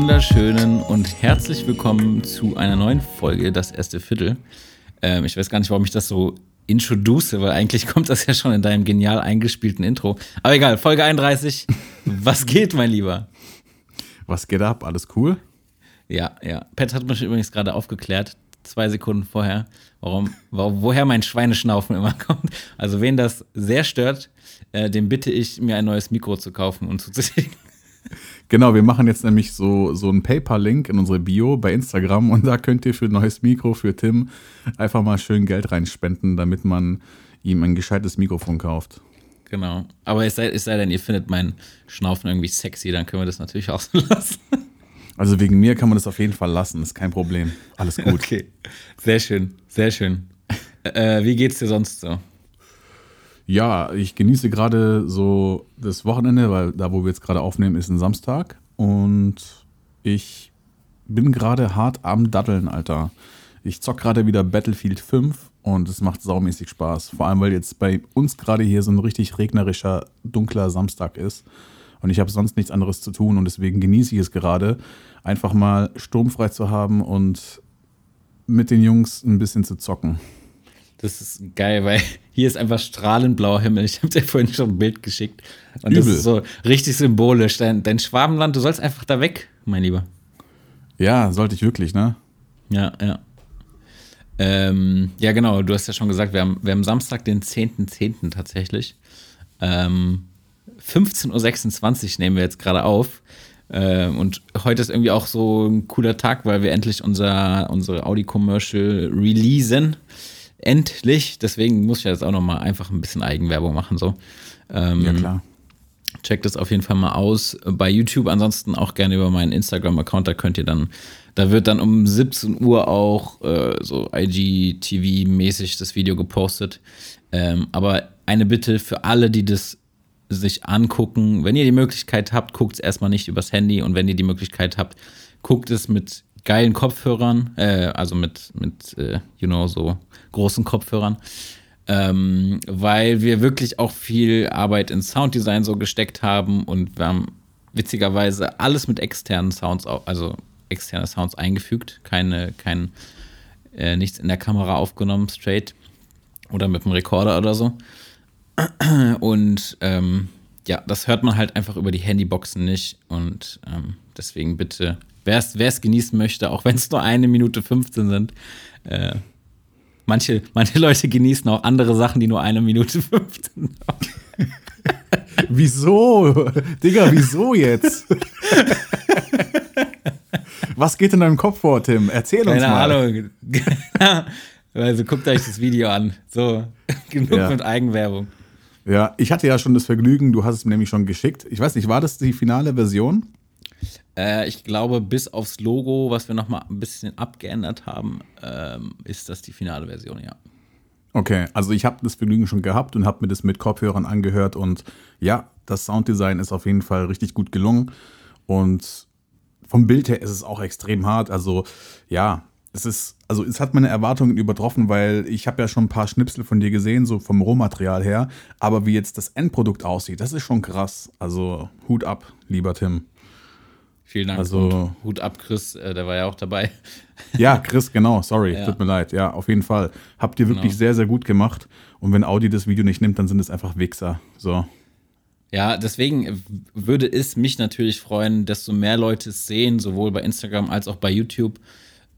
Wunderschönen und herzlich willkommen zu einer neuen Folge, das erste Viertel. Ähm, ich weiß gar nicht, warum ich das so introduce, weil eigentlich kommt das ja schon in deinem genial eingespielten Intro. Aber egal, Folge 31. Was geht, mein Lieber? Was geht ab? Alles cool? Ja, ja. Pat hat mich übrigens gerade aufgeklärt, zwei Sekunden vorher, warum, woher mein Schweineschnaufen immer kommt. Also, wen das sehr stört, äh, dem bitte ich, mir ein neues Mikro zu kaufen und zuzulegen. Genau, wir machen jetzt nämlich so, so einen PayPal-Link in unsere Bio bei Instagram und da könnt ihr für ein neues Mikro für Tim einfach mal schön Geld reinspenden, damit man ihm ein gescheites Mikrofon kauft. Genau. Aber es sei, es sei denn, ihr findet meinen Schnaufen irgendwie sexy, dann können wir das natürlich auch so lassen. Also wegen mir kann man das auf jeden Fall lassen, ist kein Problem. Alles gut. Okay. Sehr schön, sehr schön. Äh, wie geht's dir sonst so? Ja, ich genieße gerade so das Wochenende, weil da, wo wir jetzt gerade aufnehmen, ist ein Samstag. Und ich bin gerade hart am Daddeln, Alter. Ich zock gerade wieder Battlefield 5 und es macht saumäßig Spaß. Vor allem, weil jetzt bei uns gerade hier so ein richtig regnerischer, dunkler Samstag ist. Und ich habe sonst nichts anderes zu tun und deswegen genieße ich es gerade, einfach mal sturmfrei zu haben und mit den Jungs ein bisschen zu zocken. Das ist geil, weil hier ist einfach strahlend blauer Himmel. Ich habe dir vorhin schon ein Bild geschickt. Und Übel. das ist so richtig symbolisch. Dein, dein Schwabenland, du sollst einfach da weg, mein Lieber. Ja, sollte ich wirklich, ne? Ja, ja. Ähm, ja, genau, du hast ja schon gesagt, wir haben, wir haben Samstag, den 10.10. .10. tatsächlich. Ähm, 15.26 Uhr nehmen wir jetzt gerade auf. Ähm, und heute ist irgendwie auch so ein cooler Tag, weil wir endlich unser, unsere Audi-Commercial releasen. Endlich. Deswegen muss ich jetzt auch nochmal einfach ein bisschen Eigenwerbung machen. So. Ähm, ja, klar. Checkt das auf jeden Fall mal aus bei YouTube. Ansonsten auch gerne über meinen Instagram-Account. Da könnt ihr dann da wird dann um 17 Uhr auch äh, so IGTV-mäßig das Video gepostet. Ähm, aber eine Bitte für alle, die das sich angucken, wenn ihr die Möglichkeit habt, guckt es erstmal nicht übers Handy und wenn ihr die Möglichkeit habt, guckt es mit geilen Kopfhörern, äh, also mit, mit äh, you know, so großen Kopfhörern. Ähm, weil wir wirklich auch viel Arbeit in Sounddesign so gesteckt haben und wir haben witzigerweise alles mit externen Sounds, also externe Sounds eingefügt, keine, kein, äh, nichts in der Kamera aufgenommen, straight oder mit dem Rekorder oder so. Und ähm, ja, das hört man halt einfach über die Handyboxen nicht. Und ähm, deswegen bitte, wer es genießen möchte, auch wenn es nur eine Minute 15 sind, äh, manche, manche Leute genießen auch andere Sachen, die nur eine Minute 15 haben. wieso? Digga, wieso jetzt? Was geht in deinem Kopf vor, Tim? Erzähl Keine uns mal. Keine Ahnung. also guckt euch das Video an. So, genug ja. mit Eigenwerbung. Ja, ich hatte ja schon das Vergnügen, du hast es mir nämlich schon geschickt. Ich weiß nicht, war das die finale Version? Äh, ich glaube, bis aufs Logo, was wir nochmal ein bisschen abgeändert haben, ähm, ist das die finale Version, ja. Okay, also ich habe das Vergnügen schon gehabt und habe mir das mit Kopfhörern angehört und ja, das Sounddesign ist auf jeden Fall richtig gut gelungen und vom Bild her ist es auch extrem hart. Also ja, es ist, also es hat meine Erwartungen übertroffen, weil ich habe ja schon ein paar Schnipsel von dir gesehen, so vom Rohmaterial her. Aber wie jetzt das Endprodukt aussieht, das ist schon krass. Also Hut ab, lieber Tim. Vielen Dank. Also, Hut ab, Chris, äh, der war ja auch dabei. Ja, Chris, genau, sorry, ja. tut mir leid. Ja, auf jeden Fall. Habt ihr wirklich genau. sehr, sehr gut gemacht. Und wenn Audi das Video nicht nimmt, dann sind es einfach Wichser. So. Ja, deswegen würde es mich natürlich freuen, desto mehr Leute es sehen, sowohl bei Instagram als auch bei YouTube,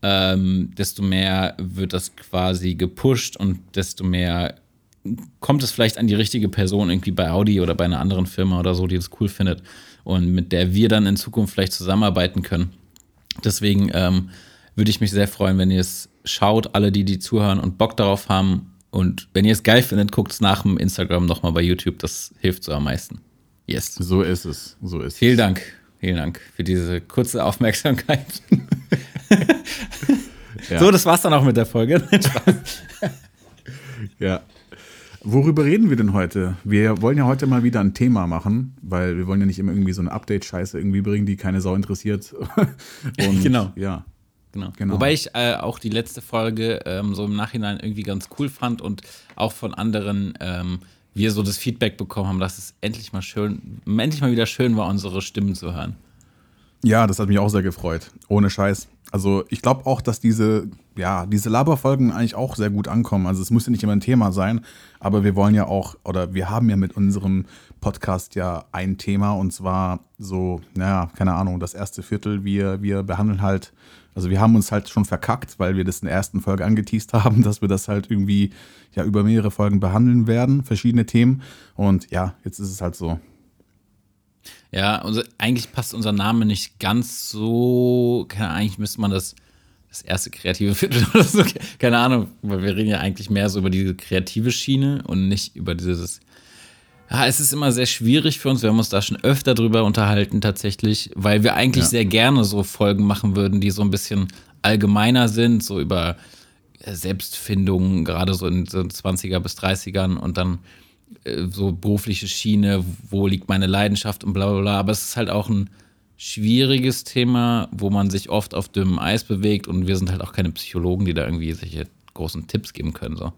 ähm, desto mehr wird das quasi gepusht und desto mehr kommt es vielleicht an die richtige Person irgendwie bei Audi oder bei einer anderen Firma oder so, die das cool findet und mit der wir dann in Zukunft vielleicht zusammenarbeiten können. Deswegen ähm, würde ich mich sehr freuen, wenn ihr es schaut, alle, die die zuhören und Bock darauf haben. Und wenn ihr es geil findet, guckt es nach dem Instagram nochmal bei YouTube. Das hilft so am meisten. Yes. So ist es. So ist Vielen es. Dank. Vielen Dank für diese kurze Aufmerksamkeit. ja. So, das war's dann auch mit der Folge. ja. Worüber reden wir denn heute? Wir wollen ja heute mal wieder ein Thema machen, weil wir wollen ja nicht immer irgendwie so eine Update-Scheiße irgendwie bringen, die keine Sau interessiert. Und, genau. Ja. Genau. genau. Wobei ich äh, auch die letzte Folge ähm, so im Nachhinein irgendwie ganz cool fand und auch von anderen ähm, wir so das Feedback bekommen haben, dass es endlich mal schön, endlich mal wieder schön war, unsere Stimmen zu hören. Ja, das hat mich auch sehr gefreut. Ohne Scheiß. Also ich glaube auch, dass diese, ja, diese Laberfolgen eigentlich auch sehr gut ankommen. Also es muss ja nicht immer ein Thema sein, aber wir wollen ja auch, oder wir haben ja mit unserem Podcast ja ein Thema und zwar so, naja, keine Ahnung, das erste Viertel, wir, wir behandeln halt, also wir haben uns halt schon verkackt, weil wir das in der ersten Folge angeteased haben, dass wir das halt irgendwie ja über mehrere Folgen behandeln werden, verschiedene Themen. Und ja, jetzt ist es halt so. Ja, also eigentlich passt unser Name nicht ganz so. Keine eigentlich müsste man das das erste kreative Viertel oder so. Keine Ahnung, weil wir reden ja eigentlich mehr so über diese kreative Schiene und nicht über dieses. Ja, es ist immer sehr schwierig für uns. Wir haben uns da schon öfter drüber unterhalten, tatsächlich, weil wir eigentlich ja. sehr gerne so Folgen machen würden, die so ein bisschen allgemeiner sind, so über Selbstfindung, gerade so in so 20er bis 30ern und dann so berufliche Schiene, wo liegt meine Leidenschaft und bla bla bla. Aber es ist halt auch ein schwieriges Thema, wo man sich oft auf dünnem Eis bewegt und wir sind halt auch keine Psychologen, die da irgendwie solche großen Tipps geben können. So.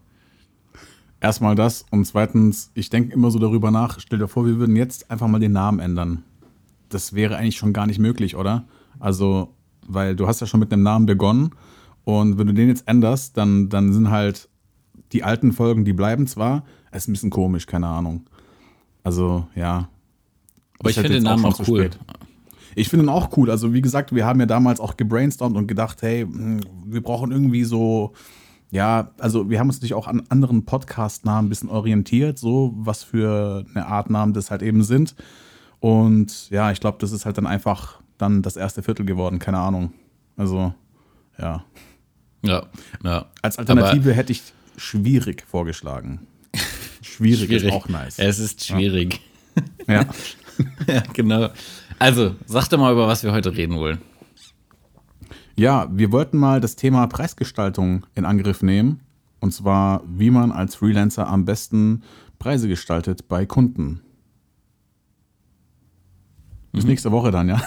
Erstmal das und zweitens, ich denke immer so darüber nach, stell dir vor, wir würden jetzt einfach mal den Namen ändern. Das wäre eigentlich schon gar nicht möglich, oder? Also, weil du hast ja schon mit einem Namen begonnen und wenn du den jetzt änderst, dann, dann sind halt die alten Folgen, die bleiben zwar, ist ein bisschen komisch, keine Ahnung. Also, ja. Aber ich finde den Namen auch, auch cool. Spät. Ich finde ihn auch cool. Also, wie gesagt, wir haben ja damals auch gebrainstormt und gedacht, hey, hm, wir brauchen irgendwie so, ja, also wir haben uns natürlich auch an anderen Podcast-Namen ein bisschen orientiert, so was für eine Art Namen das halt eben sind. Und ja, ich glaube, das ist halt dann einfach dann das erste Viertel geworden, keine Ahnung. Also, ja. Ja, ja. Als Alternative Aber hätte ich schwierig vorgeschlagen. Schwierig, schwierig, ist auch nice. Es ist schwierig. Ja. ja, genau. Also, sag doch mal, über was wir heute reden wollen. Ja, wir wollten mal das Thema Preisgestaltung in Angriff nehmen. Und zwar, wie man als Freelancer am besten Preise gestaltet bei Kunden. Bis mhm. nächste Woche dann, ja.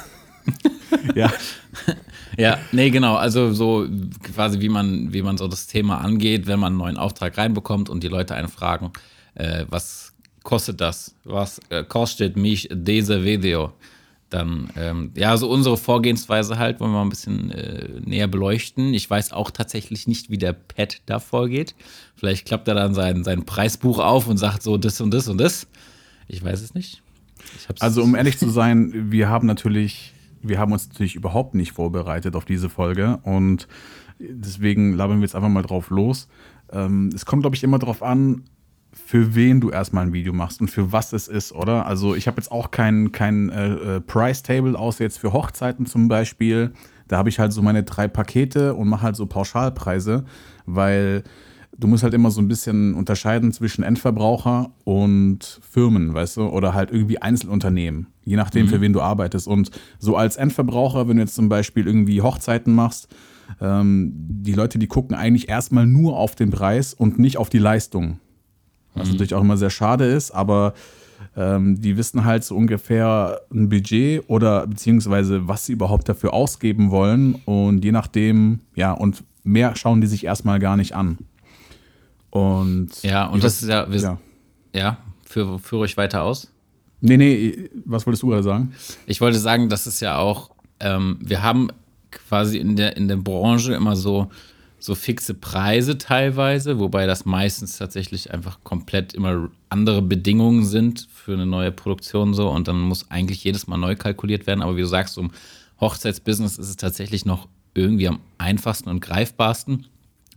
ja. Ja, nee, genau. Also so quasi, wie man, wie man so das Thema angeht, wenn man einen neuen Auftrag reinbekommt und die Leute einen fragen, äh, was kostet das? Was äh, kostet mich diese Video? Dann, ähm, ja, so unsere Vorgehensweise halt, wollen wir mal ein bisschen äh, näher beleuchten. Ich weiß auch tatsächlich nicht, wie der Pet da vorgeht. Vielleicht klappt er dann sein, sein Preisbuch auf und sagt so das und das und das. Ich weiß es nicht. also, um ehrlich zu sein, wir haben natürlich wir haben uns natürlich überhaupt nicht vorbereitet auf diese Folge und deswegen labern wir jetzt einfach mal drauf los. Ähm, es kommt, glaube ich, immer darauf an, für wen du erstmal ein Video machst und für was es ist, oder? Also ich habe jetzt auch kein, kein äh, äh, Price-Table, außer jetzt für Hochzeiten zum Beispiel. Da habe ich halt so meine drei Pakete und mache halt so Pauschalpreise, weil du musst halt immer so ein bisschen unterscheiden zwischen Endverbraucher und Firmen, weißt du, oder halt irgendwie Einzelunternehmen, je nachdem, mhm. für wen du arbeitest. Und so als Endverbraucher, wenn du jetzt zum Beispiel irgendwie Hochzeiten machst, ähm, die Leute, die gucken eigentlich erstmal nur auf den Preis und nicht auf die Leistung. Was mhm. natürlich auch immer sehr schade ist, aber ähm, die wissen halt so ungefähr ein Budget oder beziehungsweise was sie überhaupt dafür ausgeben wollen. Und je nachdem, ja, und mehr schauen die sich erstmal gar nicht an. Und ja, und das ist ja, wir, ja, ja führe, führe ich weiter aus. Nee, nee, was wolltest du gerade sagen? Ich wollte sagen, das ist ja auch, ähm, wir haben quasi in der, in der Branche immer so, so fixe Preise teilweise, wobei das meistens tatsächlich einfach komplett immer andere Bedingungen sind für eine neue Produktion so und dann muss eigentlich jedes Mal neu kalkuliert werden. Aber wie du sagst, um Hochzeitsbusiness ist es tatsächlich noch irgendwie am einfachsten und greifbarsten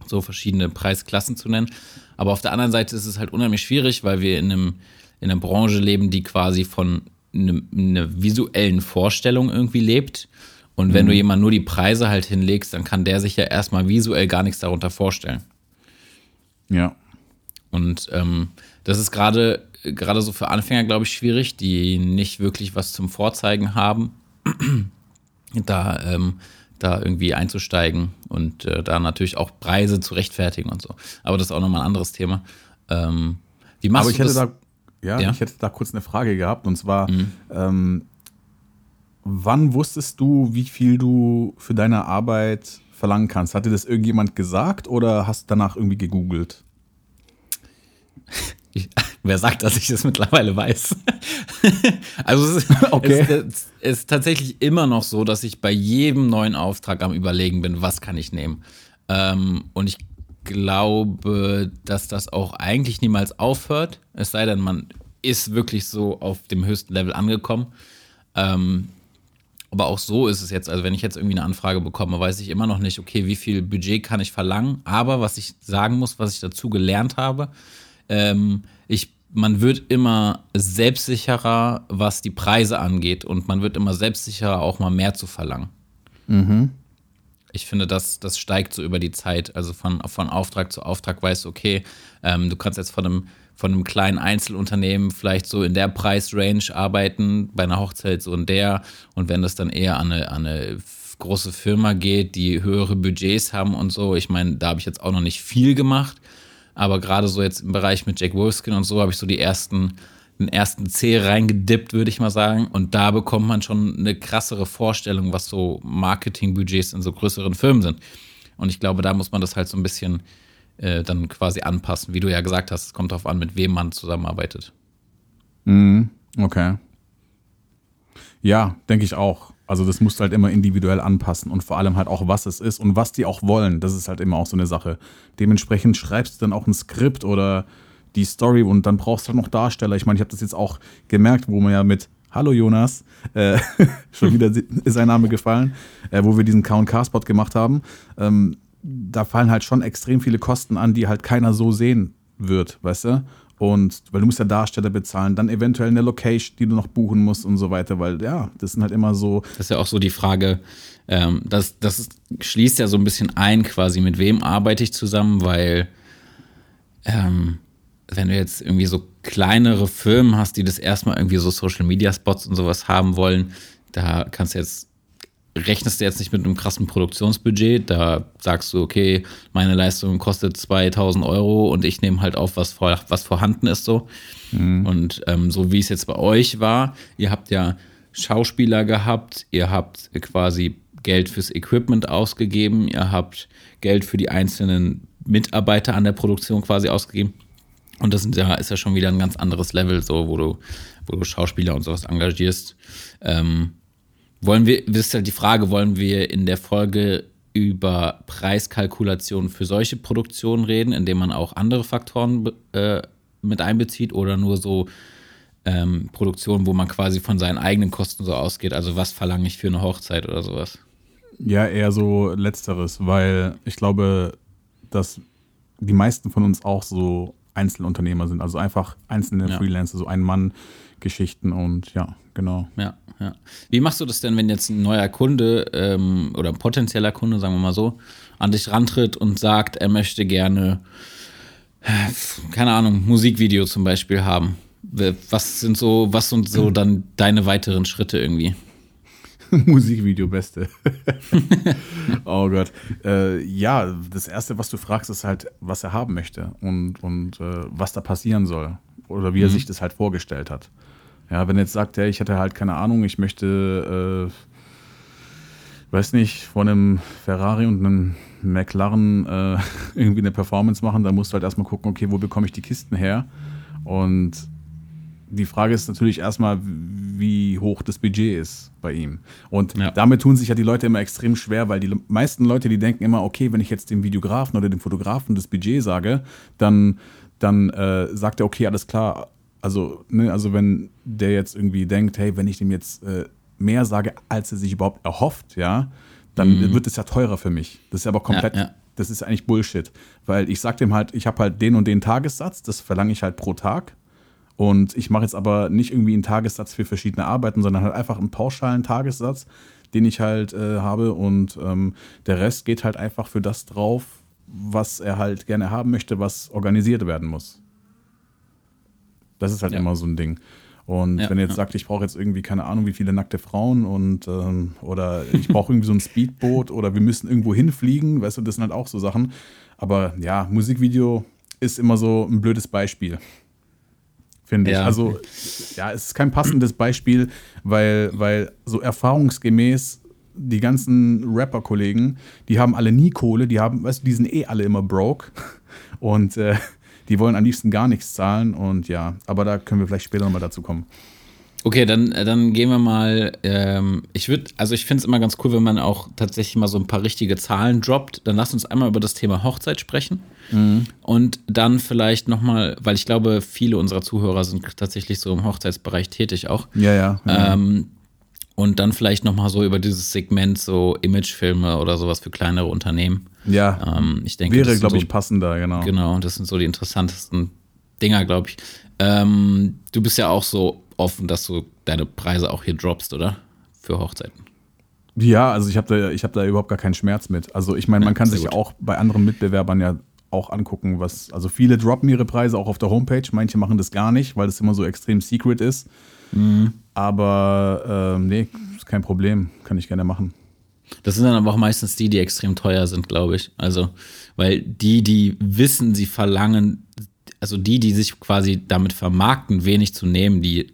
so verschiedene Preisklassen zu nennen. Aber auf der anderen Seite ist es halt unheimlich schwierig, weil wir in, einem, in einer Branche leben, die quasi von einer visuellen Vorstellung irgendwie lebt. Und wenn mhm. du jemand nur die Preise halt hinlegst, dann kann der sich ja erstmal visuell gar nichts darunter vorstellen. Ja. Und ähm, das ist gerade gerade so für Anfänger, glaube ich, schwierig, die nicht wirklich was zum Vorzeigen haben, da, ähm, da irgendwie einzusteigen und äh, da natürlich auch Preise zu rechtfertigen und so. Aber das ist auch nochmal ein anderes Thema. Ähm, wie machst Aber ich du hätte das? da, ja, ja, ich hätte da kurz eine Frage gehabt und zwar, mhm. ähm, wann wusstest du, wie viel du für deine Arbeit verlangen kannst? Hat dir das irgendjemand gesagt oder hast du danach irgendwie gegoogelt? Ich, wer sagt, dass ich das mittlerweile weiß? also es ist, okay. es, es ist tatsächlich immer noch so, dass ich bei jedem neuen Auftrag am Überlegen bin, was kann ich nehmen. Ähm, und ich glaube, dass das auch eigentlich niemals aufhört. Es sei denn, man ist wirklich so auf dem höchsten Level angekommen. Ähm, aber auch so ist es jetzt. Also, wenn ich jetzt irgendwie eine Anfrage bekomme, weiß ich immer noch nicht, okay, wie viel Budget kann ich verlangen. Aber was ich sagen muss, was ich dazu gelernt habe, ähm, ich, man wird immer selbstsicherer, was die Preise angeht und man wird immer selbstsicherer, auch mal mehr zu verlangen. Mhm. Ich finde, das, das steigt so über die Zeit. Also von, von Auftrag zu Auftrag weißt du, okay, ähm, du kannst jetzt von einem, von einem kleinen Einzelunternehmen vielleicht so in der Preisrange arbeiten, bei einer Hochzeit so in der. Und wenn das dann eher an eine, an eine große Firma geht, die höhere Budgets haben und so, ich meine, da habe ich jetzt auch noch nicht viel gemacht. Aber gerade so jetzt im Bereich mit Jack Wolfskin und so habe ich so die ersten, den ersten C reingedippt, würde ich mal sagen. Und da bekommt man schon eine krassere Vorstellung, was so Marketingbudgets in so größeren Firmen sind. Und ich glaube, da muss man das halt so ein bisschen äh, dann quasi anpassen. Wie du ja gesagt hast, es kommt darauf an, mit wem man zusammenarbeitet. Mhm, okay. Ja, denke ich auch. Also das musst du halt immer individuell anpassen und vor allem halt auch, was es ist und was die auch wollen. Das ist halt immer auch so eine Sache. Dementsprechend schreibst du dann auch ein Skript oder die Story und dann brauchst du halt noch Darsteller. Ich meine, ich habe das jetzt auch gemerkt, wo man ja mit Hallo Jonas, äh, schon wieder ist sein Name gefallen, äh, wo wir diesen K&K-Spot gemacht haben. Ähm, da fallen halt schon extrem viele Kosten an, die halt keiner so sehen wird, weißt du? Und weil du musst ja Darsteller bezahlen, dann eventuell eine Location, die du noch buchen musst und so weiter, weil ja, das sind halt immer so. Das ist ja auch so die Frage, ähm, das, das schließt ja so ein bisschen ein, quasi, mit wem arbeite ich zusammen, weil ähm, wenn du jetzt irgendwie so kleinere Firmen hast, die das erstmal irgendwie so Social Media Spots und sowas haben wollen, da kannst du jetzt rechnest du jetzt nicht mit einem krassen Produktionsbudget. Da sagst du, okay, meine Leistung kostet 2000 Euro und ich nehme halt auf, was, vor, was vorhanden ist so. Mhm. Und ähm, so wie es jetzt bei euch war, ihr habt ja Schauspieler gehabt, ihr habt quasi Geld fürs Equipment ausgegeben, ihr habt Geld für die einzelnen Mitarbeiter an der Produktion quasi ausgegeben. Und das ja, ist ja schon wieder ein ganz anderes Level, so, wo du, wo du Schauspieler und sowas engagierst. Ähm, wollen wir, das ist halt die Frage, wollen wir in der Folge über Preiskalkulation für solche Produktionen reden, indem man auch andere Faktoren äh, mit einbezieht oder nur so ähm, Produktionen, wo man quasi von seinen eigenen Kosten so ausgeht? Also was verlange ich für eine Hochzeit oder sowas? Ja, eher so letzteres, weil ich glaube, dass die meisten von uns auch so Einzelunternehmer sind, also einfach einzelne ja. Freelancer, so Ein-Mann-Geschichten und ja, genau. Ja, ja. Wie machst du das denn, wenn jetzt ein neuer Kunde ähm, oder ein potenzieller Kunde, sagen wir mal so, an dich rantritt und sagt, er möchte gerne, keine Ahnung, Musikvideo zum Beispiel haben? Was sind so, was sind so dann deine weiteren Schritte irgendwie? Musikvideo beste. oh Gott. Äh, ja, das erste, was du fragst, ist halt, was er haben möchte und, und äh, was da passieren soll. Oder wie mhm. er sich das halt vorgestellt hat. Ja, wenn er jetzt sagt, ja, ich hätte halt keine Ahnung, ich möchte, äh, weiß nicht, vor einem Ferrari und einem McLaren äh, irgendwie eine Performance machen, dann musst du halt erstmal gucken, okay, wo bekomme ich die Kisten her? Und die Frage ist natürlich erstmal, wie hoch das Budget ist bei ihm. Und ja. damit tun sich ja die Leute immer extrem schwer, weil die meisten Leute, die denken immer, okay, wenn ich jetzt dem Videografen oder dem Fotografen das Budget sage, dann, dann äh, sagt er, okay, alles klar, also, ne, also wenn der jetzt irgendwie denkt, hey, wenn ich dem jetzt äh, mehr sage, als er sich überhaupt erhofft, ja, dann mhm. wird es ja teurer für mich. Das ist aber komplett, ja, ja. das ist eigentlich Bullshit. Weil ich sag dem halt, ich habe halt den und den Tagessatz, das verlange ich halt pro Tag. Und ich mache jetzt aber nicht irgendwie einen Tagessatz für verschiedene Arbeiten, sondern halt einfach einen pauschalen Tagessatz, den ich halt äh, habe und ähm, der Rest geht halt einfach für das drauf, was er halt gerne haben möchte, was organisiert werden muss. Das ist halt Ja. immer so ein Ding. Und Ja, wenn er jetzt ja. sagt, ich brauche jetzt irgendwie keine Ahnung, wie viele nackte Frauen und ähm, oder ich brauche irgendwie so ein Speedboot oder wir müssen irgendwo hinfliegen, weißt du, das sind halt auch so Sachen. Aber ja, Musikvideo ist immer so ein blödes Beispiel. Finde ich. Ja. Also, ja, es ist kein passendes Beispiel, weil, weil so erfahrungsgemäß die ganzen Rapper-Kollegen, die haben alle nie Kohle, die haben, weißt du, die sind eh alle immer broke und äh, die wollen am liebsten gar nichts zahlen und ja, aber da können wir vielleicht später nochmal dazu kommen. Okay, dann, äh, dann gehen wir mal. Ähm, ich würde, also ich finde es immer ganz cool, wenn man auch tatsächlich mal so ein paar richtige Zahlen droppt. Dann lass uns einmal über das Thema Hochzeit sprechen. Und dann vielleicht nochmal, weil ich glaube, viele unserer Zuhörer sind tatsächlich so im Hochzeitsbereich tätig auch. Ja, ja. ja. Ähm, und dann vielleicht nochmal so über dieses Segment, so Imagefilme oder sowas für kleinere Unternehmen. Ja. Ähm, ich denke, Wäre, glaube so ich, passender, genau. Genau, das sind so die interessantesten Dinger, glaube ich. Ähm, du bist ja auch so offen, dass du deine Preise auch hier droppst, oder? Für Hochzeiten. Ja, also ich habe da, ich hab da überhaupt gar keinen Schmerz mit. Also ich meine, man Ja, kann sich gut. auch bei anderen Mitbewerbern ja auch angucken, was, also viele droppen ihre Preise auch auf der Homepage, manche machen das gar nicht, weil das immer so extrem secret ist. Mhm. Aber ähm, nee, ist kein Problem, kann ich gerne machen. Das sind dann aber auch meistens die, die extrem teuer sind, glaube ich. Also, weil die, die wissen, sie verlangen, also die, die sich quasi damit vermarkten, wenig zu nehmen, die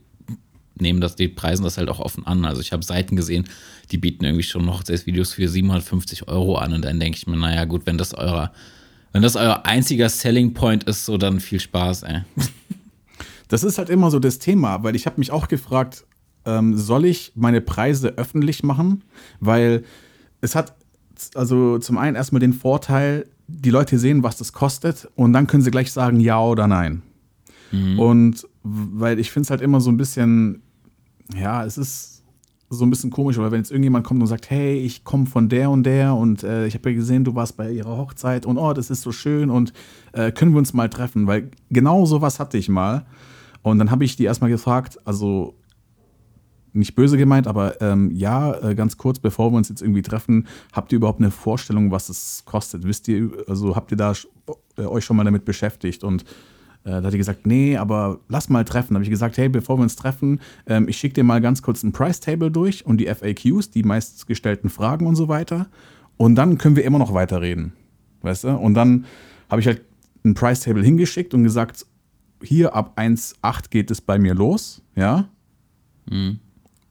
nehmen das, die preisen das halt auch offen an. Also ich habe Seiten gesehen, die bieten irgendwie schon Hochzeitsvideos für 750 Euro an und dann denke ich mir, naja gut, wenn das euer, wenn das euer einziger Selling Point ist, so dann viel Spaß, ey. Das ist halt immer so das Thema, weil ich habe mich auch gefragt, ähm, soll ich meine Preise öffentlich machen? Weil es hat also zum einen erstmal den Vorteil, die Leute sehen, was das kostet und dann können sie gleich sagen ja oder nein. Und weil ich finde es halt immer so ein bisschen, ja, es ist so ein bisschen komisch, weil wenn jetzt irgendjemand kommt und sagt, hey, ich komme von der und der und äh, ich habe ja gesehen, du warst bei ihrer Hochzeit und oh, das ist so schön und äh, können wir uns mal treffen, weil genau sowas hatte ich mal. Und dann habe ich die erstmal gefragt, also nicht böse gemeint, aber ähm, ja, äh, ganz kurz, bevor wir uns jetzt irgendwie treffen, habt ihr überhaupt eine Vorstellung, was es kostet? Wisst ihr, also habt ihr da äh, euch schon mal damit beschäftigt? Und äh, da hat die gesagt, nee, aber lass mal treffen. Da habe ich gesagt, hey, bevor wir uns treffen, ähm, ich schicke dir mal ganz kurz ein Price Table durch und die FAQs, die meistgestellten Fragen und so weiter. Und dann können wir immer noch weiterreden. Weißt du? Und dann habe ich halt ein Price Table hingeschickt und gesagt, hier ab 1,8 geht es bei mir los, ja.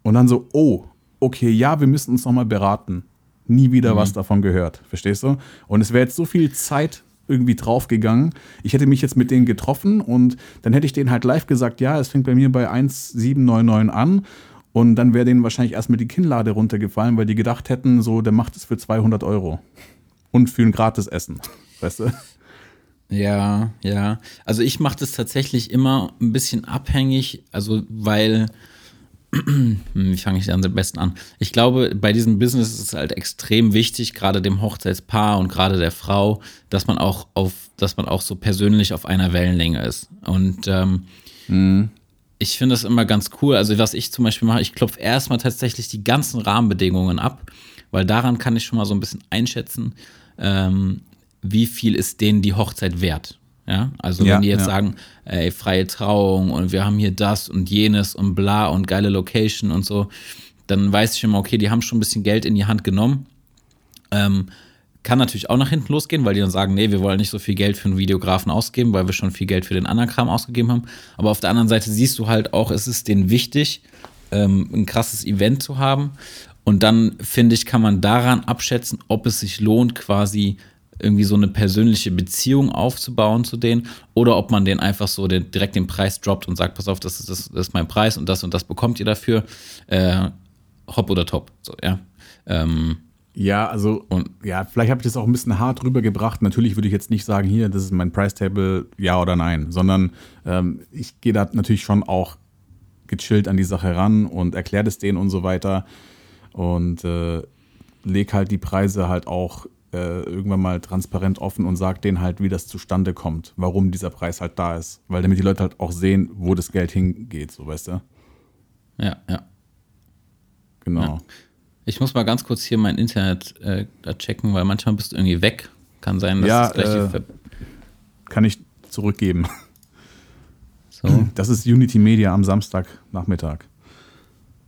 Und dann so, oh, okay, ja, wir müssen uns nochmal beraten. Nie wieder was davon gehört, verstehst du? Und es wäre jetzt so viel Zeit irgendwie draufgegangen. Ich hätte mich jetzt mit denen getroffen und dann hätte ich denen halt live gesagt, ja, es fängt bei mir bei 1,799 an. Und dann wäre denen wahrscheinlich erstmal die Kinnlade runtergefallen, weil die gedacht hätten, so, der macht es für 200 Euro. Und für ein gratis Essen, weißt du? Ja, ja. Also ich mache das tatsächlich immer ein bisschen abhängig, also weil, wie fange ich da am besten an? Ich glaube, bei diesem Business ist es halt extrem wichtig, gerade dem Hochzeitspaar und gerade der Frau, dass man auch auf, dass man auch so persönlich auf einer Wellenlänge ist. Und ähm, ich finde das immer ganz cool. Also was ich zum Beispiel mache, ich klopfe erstmal tatsächlich die ganzen Rahmenbedingungen ab, weil daran kann ich schon mal so ein bisschen einschätzen, ähm, wie viel ist denen die Hochzeit wert. Ja, also Ja, wenn die jetzt ja. sagen, ey, freie Trauung und wir haben hier das und jenes und bla und geile Location und so, dann weiß ich mal, okay, die haben schon ein bisschen Geld in die Hand genommen. Ähm, kann natürlich auch nach hinten losgehen, weil die dann sagen, nee, wir wollen nicht so viel Geld für einen Videografen ausgeben, weil wir schon viel Geld für den anderen Kram ausgegeben haben. Aber auf der anderen Seite siehst du halt auch, es ist denen wichtig, ähm, ein krasses Event zu haben. Und dann, finde ich, kann man daran abschätzen, ob es sich lohnt, quasi irgendwie so eine persönliche Beziehung aufzubauen zu denen oder ob man den einfach so den, direkt den Preis droppt und sagt, pass auf, das ist, das, ist mein Preis und das und das bekommt ihr dafür. Äh, hopp oder top. So, ja. Ähm, Ja, also, Und- ja, vielleicht habe ich das auch ein bisschen hart rübergebracht. Natürlich würde ich jetzt nicht sagen, hier, das ist mein Price Table, ja oder nein, sondern ähm, ich gehe da natürlich schon auch gechillt an die Sache ran und erkläre das denen und so weiter und äh, leg halt die Preise halt auch äh, irgendwann mal transparent offen und sag denen halt, wie das zustande kommt, warum dieser Preis halt da ist, weil damit die Leute halt auch sehen, wo das Geld hingeht, so weißt du? ja, ja. Genau. Ich muss mal ganz kurz hier mein Internet äh, da checken, weil manchmal bist du irgendwie weg. Kann sein, dass Ja, es gleich äh, Kann ich zurückgeben. so. Das ist Unity Media am Samstagnachmittag.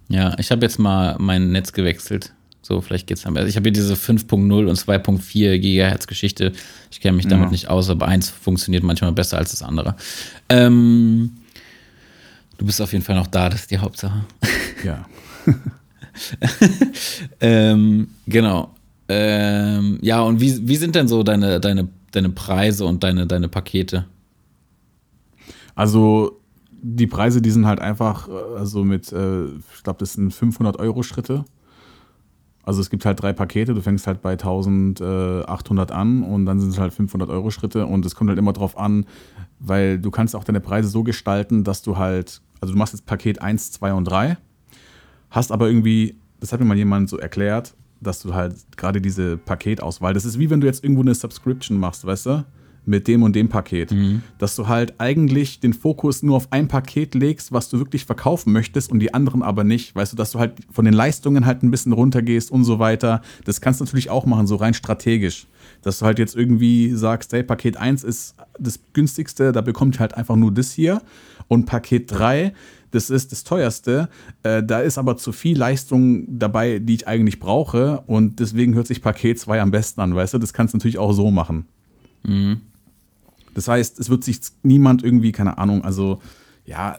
Ja, ich habe jetzt mal mein Netz gewechselt. So, vielleicht geht's dann besser. Ich habe hier diese 5.0 und 2.4 Gigahertz Geschichte. Ich kenne mich damit Ja. nicht aus, aber eins funktioniert manchmal besser als das andere. Ähm, du bist auf jeden Fall noch da, das ist die Hauptsache. Ja. Ähm, genau. Ähm, ja, und wie, wie sind denn so deine, deine, deine Preise und deine, deine Pakete? Also die Preise, die sind halt einfach, also mit, äh, ich glaube, das sind 500 Euro Schritte. Also es gibt halt drei Pakete, du fängst halt bei 1800 an und dann sind es halt 500 Euro Schritte und es kommt halt immer drauf an, weil du kannst auch deine Preise so gestalten, dass du halt, also du machst jetzt Paket 1, 2 und 3, hast aber irgendwie, das hat mir mal jemand so erklärt, dass du halt gerade diese Paketauswahl, das ist wie wenn du jetzt irgendwo eine Subscription machst, weißt du? Mit dem und dem Paket. Dass du halt eigentlich den Fokus nur auf ein Paket legst, was du wirklich verkaufen möchtest und die anderen aber nicht. Weißt du, dass du halt von den Leistungen halt ein bisschen runtergehst und so weiter. Das kannst du natürlich auch machen, so rein strategisch. Dass du halt jetzt irgendwie sagst, hey, Paket 1 ist das günstigste, da bekommt ihr halt einfach nur das hier. Und Paket 3, das ist das teuerste. Äh, da ist aber zu viel Leistung dabei, die ich eigentlich brauche. Und deswegen hört sich Paket 2 am besten an, weißt du? Das kannst du natürlich auch so machen. Das heißt, es wird sich niemand irgendwie, keine Ahnung, also ja,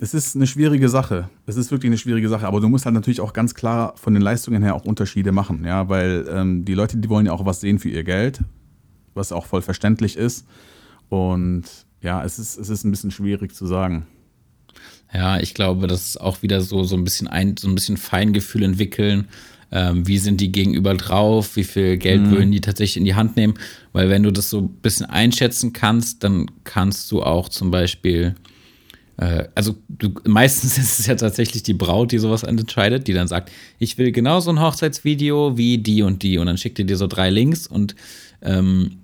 es ist eine schwierige Sache. Es ist wirklich eine schwierige Sache, aber du musst halt natürlich auch ganz klar von den Leistungen her auch Unterschiede machen, ja, weil ähm, die Leute, die wollen ja auch was sehen für ihr Geld, was auch voll verständlich ist. Und ja, es ist, es ist ein bisschen schwierig zu sagen. Ja, ich glaube, das ist auch wieder so, so ein bisschen ein, so ein bisschen Feingefühl entwickeln. Ähm, wie sind die gegenüber drauf? Wie viel Geld würden die tatsächlich in die Hand nehmen? Weil wenn du das so ein bisschen einschätzen kannst, dann kannst du auch zum Beispiel, äh, also du, meistens ist es ja tatsächlich die Braut, die sowas entscheidet, die dann sagt, ich will genauso ein Hochzeitsvideo wie die und die und dann schickt die dir so drei Links und ähm,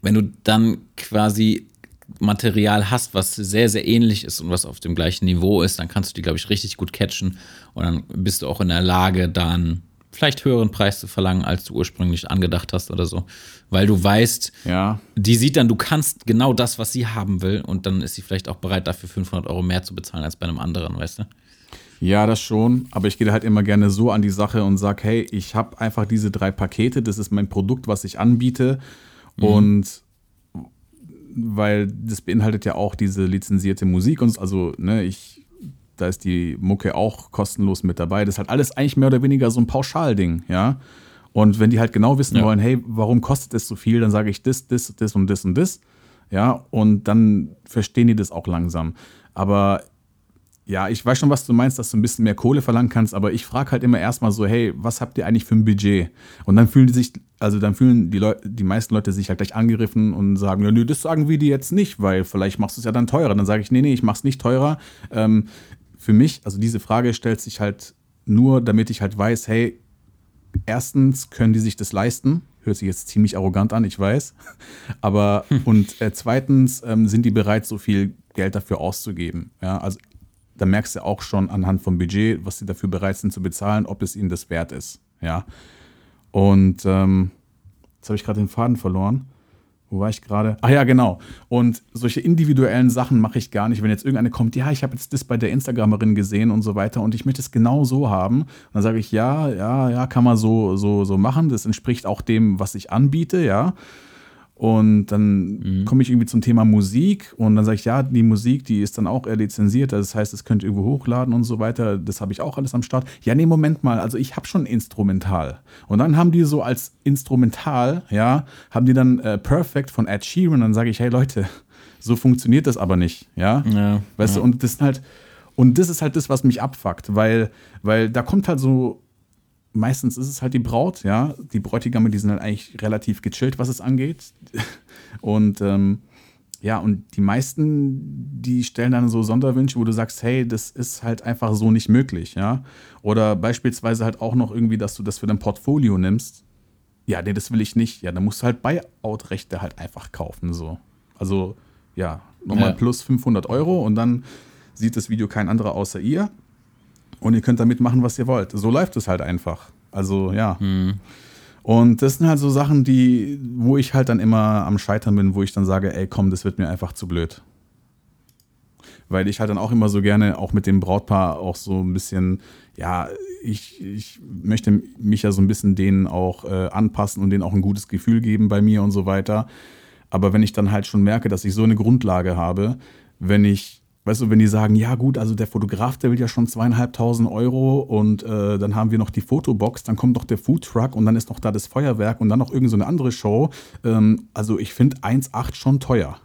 wenn du dann quasi Material hast, was sehr, sehr ähnlich ist und was auf dem gleichen Niveau ist, dann kannst du die, glaube ich, richtig gut catchen und dann bist du auch in der Lage, dann vielleicht höheren Preis zu verlangen, als du ursprünglich angedacht hast oder so. Weil du weißt, Ja, die sieht dann, du kannst genau das, was sie haben will und dann ist sie vielleicht auch bereit, dafür 500 Euro mehr zu bezahlen als bei einem anderen, weißt du? Ja, das schon, aber ich gehe halt immer gerne so an die Sache und sage, hey, ich habe einfach diese drei Pakete, das ist mein Produkt, was ich anbiete und weil das beinhaltet ja auch diese lizenzierte Musik und also, ne, ich, da ist die Mucke auch kostenlos mit dabei. Das ist halt alles eigentlich mehr oder weniger so ein Pauschalding, ja. Und wenn die halt genau wissen Ja. wollen, hey, warum kostet es so viel, dann sage ich das, das, das und das und das, ja, und dann verstehen die das auch langsam. Aber ja, ich weiß schon, was du meinst, dass du ein bisschen mehr Kohle verlangen kannst, aber ich frage halt immer erstmal so, hey, was habt ihr eigentlich für ein Budget? Und dann fühlen die sich, also dann fühlen die Leute, die meisten Leute sich halt gleich angegriffen und sagen, ja, nö, das sagen wir dir jetzt nicht, weil vielleicht machst du es ja dann teurer. Dann sage ich, nee, nee, ich mach's nicht teurer. Ähm, für mich, also diese Frage stellt sich halt nur, damit ich halt weiß, hey, erstens können die sich das leisten. Hört sich jetzt ziemlich arrogant an, ich weiß. Aber und äh, zweitens ähm, sind die bereit, so viel Geld dafür auszugeben. Ja, also da merkst du auch schon anhand vom Budget, was sie dafür bereit sind zu bezahlen, ob es ihnen das wert ist. Ja. Und ähm, jetzt habe ich gerade den Faden verloren. Wo war ich gerade? Ah ja, genau. Und solche individuellen Sachen mache ich gar nicht. Wenn jetzt irgendeine kommt, ja, ich habe jetzt das bei der Instagramerin gesehen und so weiter und ich möchte es genau so haben, dann sage ich, ja, ja, ja, kann man so, so, so machen. Das entspricht auch dem, was ich anbiete, ja. Und dann komme ich irgendwie zum Thema Musik und dann sage ich, ja, die Musik, die ist dann auch eher lizenziert. Also das heißt, das könnt ihr irgendwo hochladen und so weiter. Das habe ich auch alles am Start. Ja, nee, Moment mal, also ich habe schon Instrumental. Und dann haben die so als Instrumental, ja, haben die dann äh, Perfect von Ed Sheeran. Und dann sage ich, hey Leute, so funktioniert das aber nicht, ja. Ja, Weißt du, und das sind halt, und das ist halt das, was mich abfuckt, weil, weil da kommt halt so, meistens ist es halt die Braut, ja. Die Bräutigame, die sind halt eigentlich relativ gechillt, was es angeht. Und ähm, ja, und die meisten, die stellen dann so Sonderwünsche, wo du sagst, hey, das ist halt einfach so nicht möglich, ja. Oder beispielsweise halt auch noch irgendwie, dass du das für dein Portfolio nimmst. Ja, nee, das will ich nicht. Ja, dann musst du halt Buyout-Rechte halt einfach kaufen, so. Also, ja, nochmal Ja. plus 500 Euro und dann sieht das Video kein anderer außer ihr. Und ihr könnt damit machen, was ihr wollt. So läuft es halt einfach. Also ja. Hm. Und das sind halt so Sachen, die, wo ich halt dann immer am Scheitern bin, wo ich dann sage, ey, komm, das wird mir einfach zu blöd. Weil ich halt dann auch immer so gerne auch mit dem Brautpaar auch so ein bisschen, ja, ich, ich möchte mich ja so ein bisschen denen auch äh, anpassen und denen auch ein gutes Gefühl geben bei mir und so weiter. Aber wenn ich dann halt schon merke, dass ich so eine Grundlage habe, wenn ich Weißt du, wenn die sagen, ja gut, also der Fotograf, der will ja schon zweieinhalbtausend Euro und äh, dann haben wir noch die Fotobox, dann kommt noch der Foodtruck und dann ist noch da das Feuerwerk und dann noch irgendeine so andere Show. Ähm, also ich finde 1,8 schon teuer.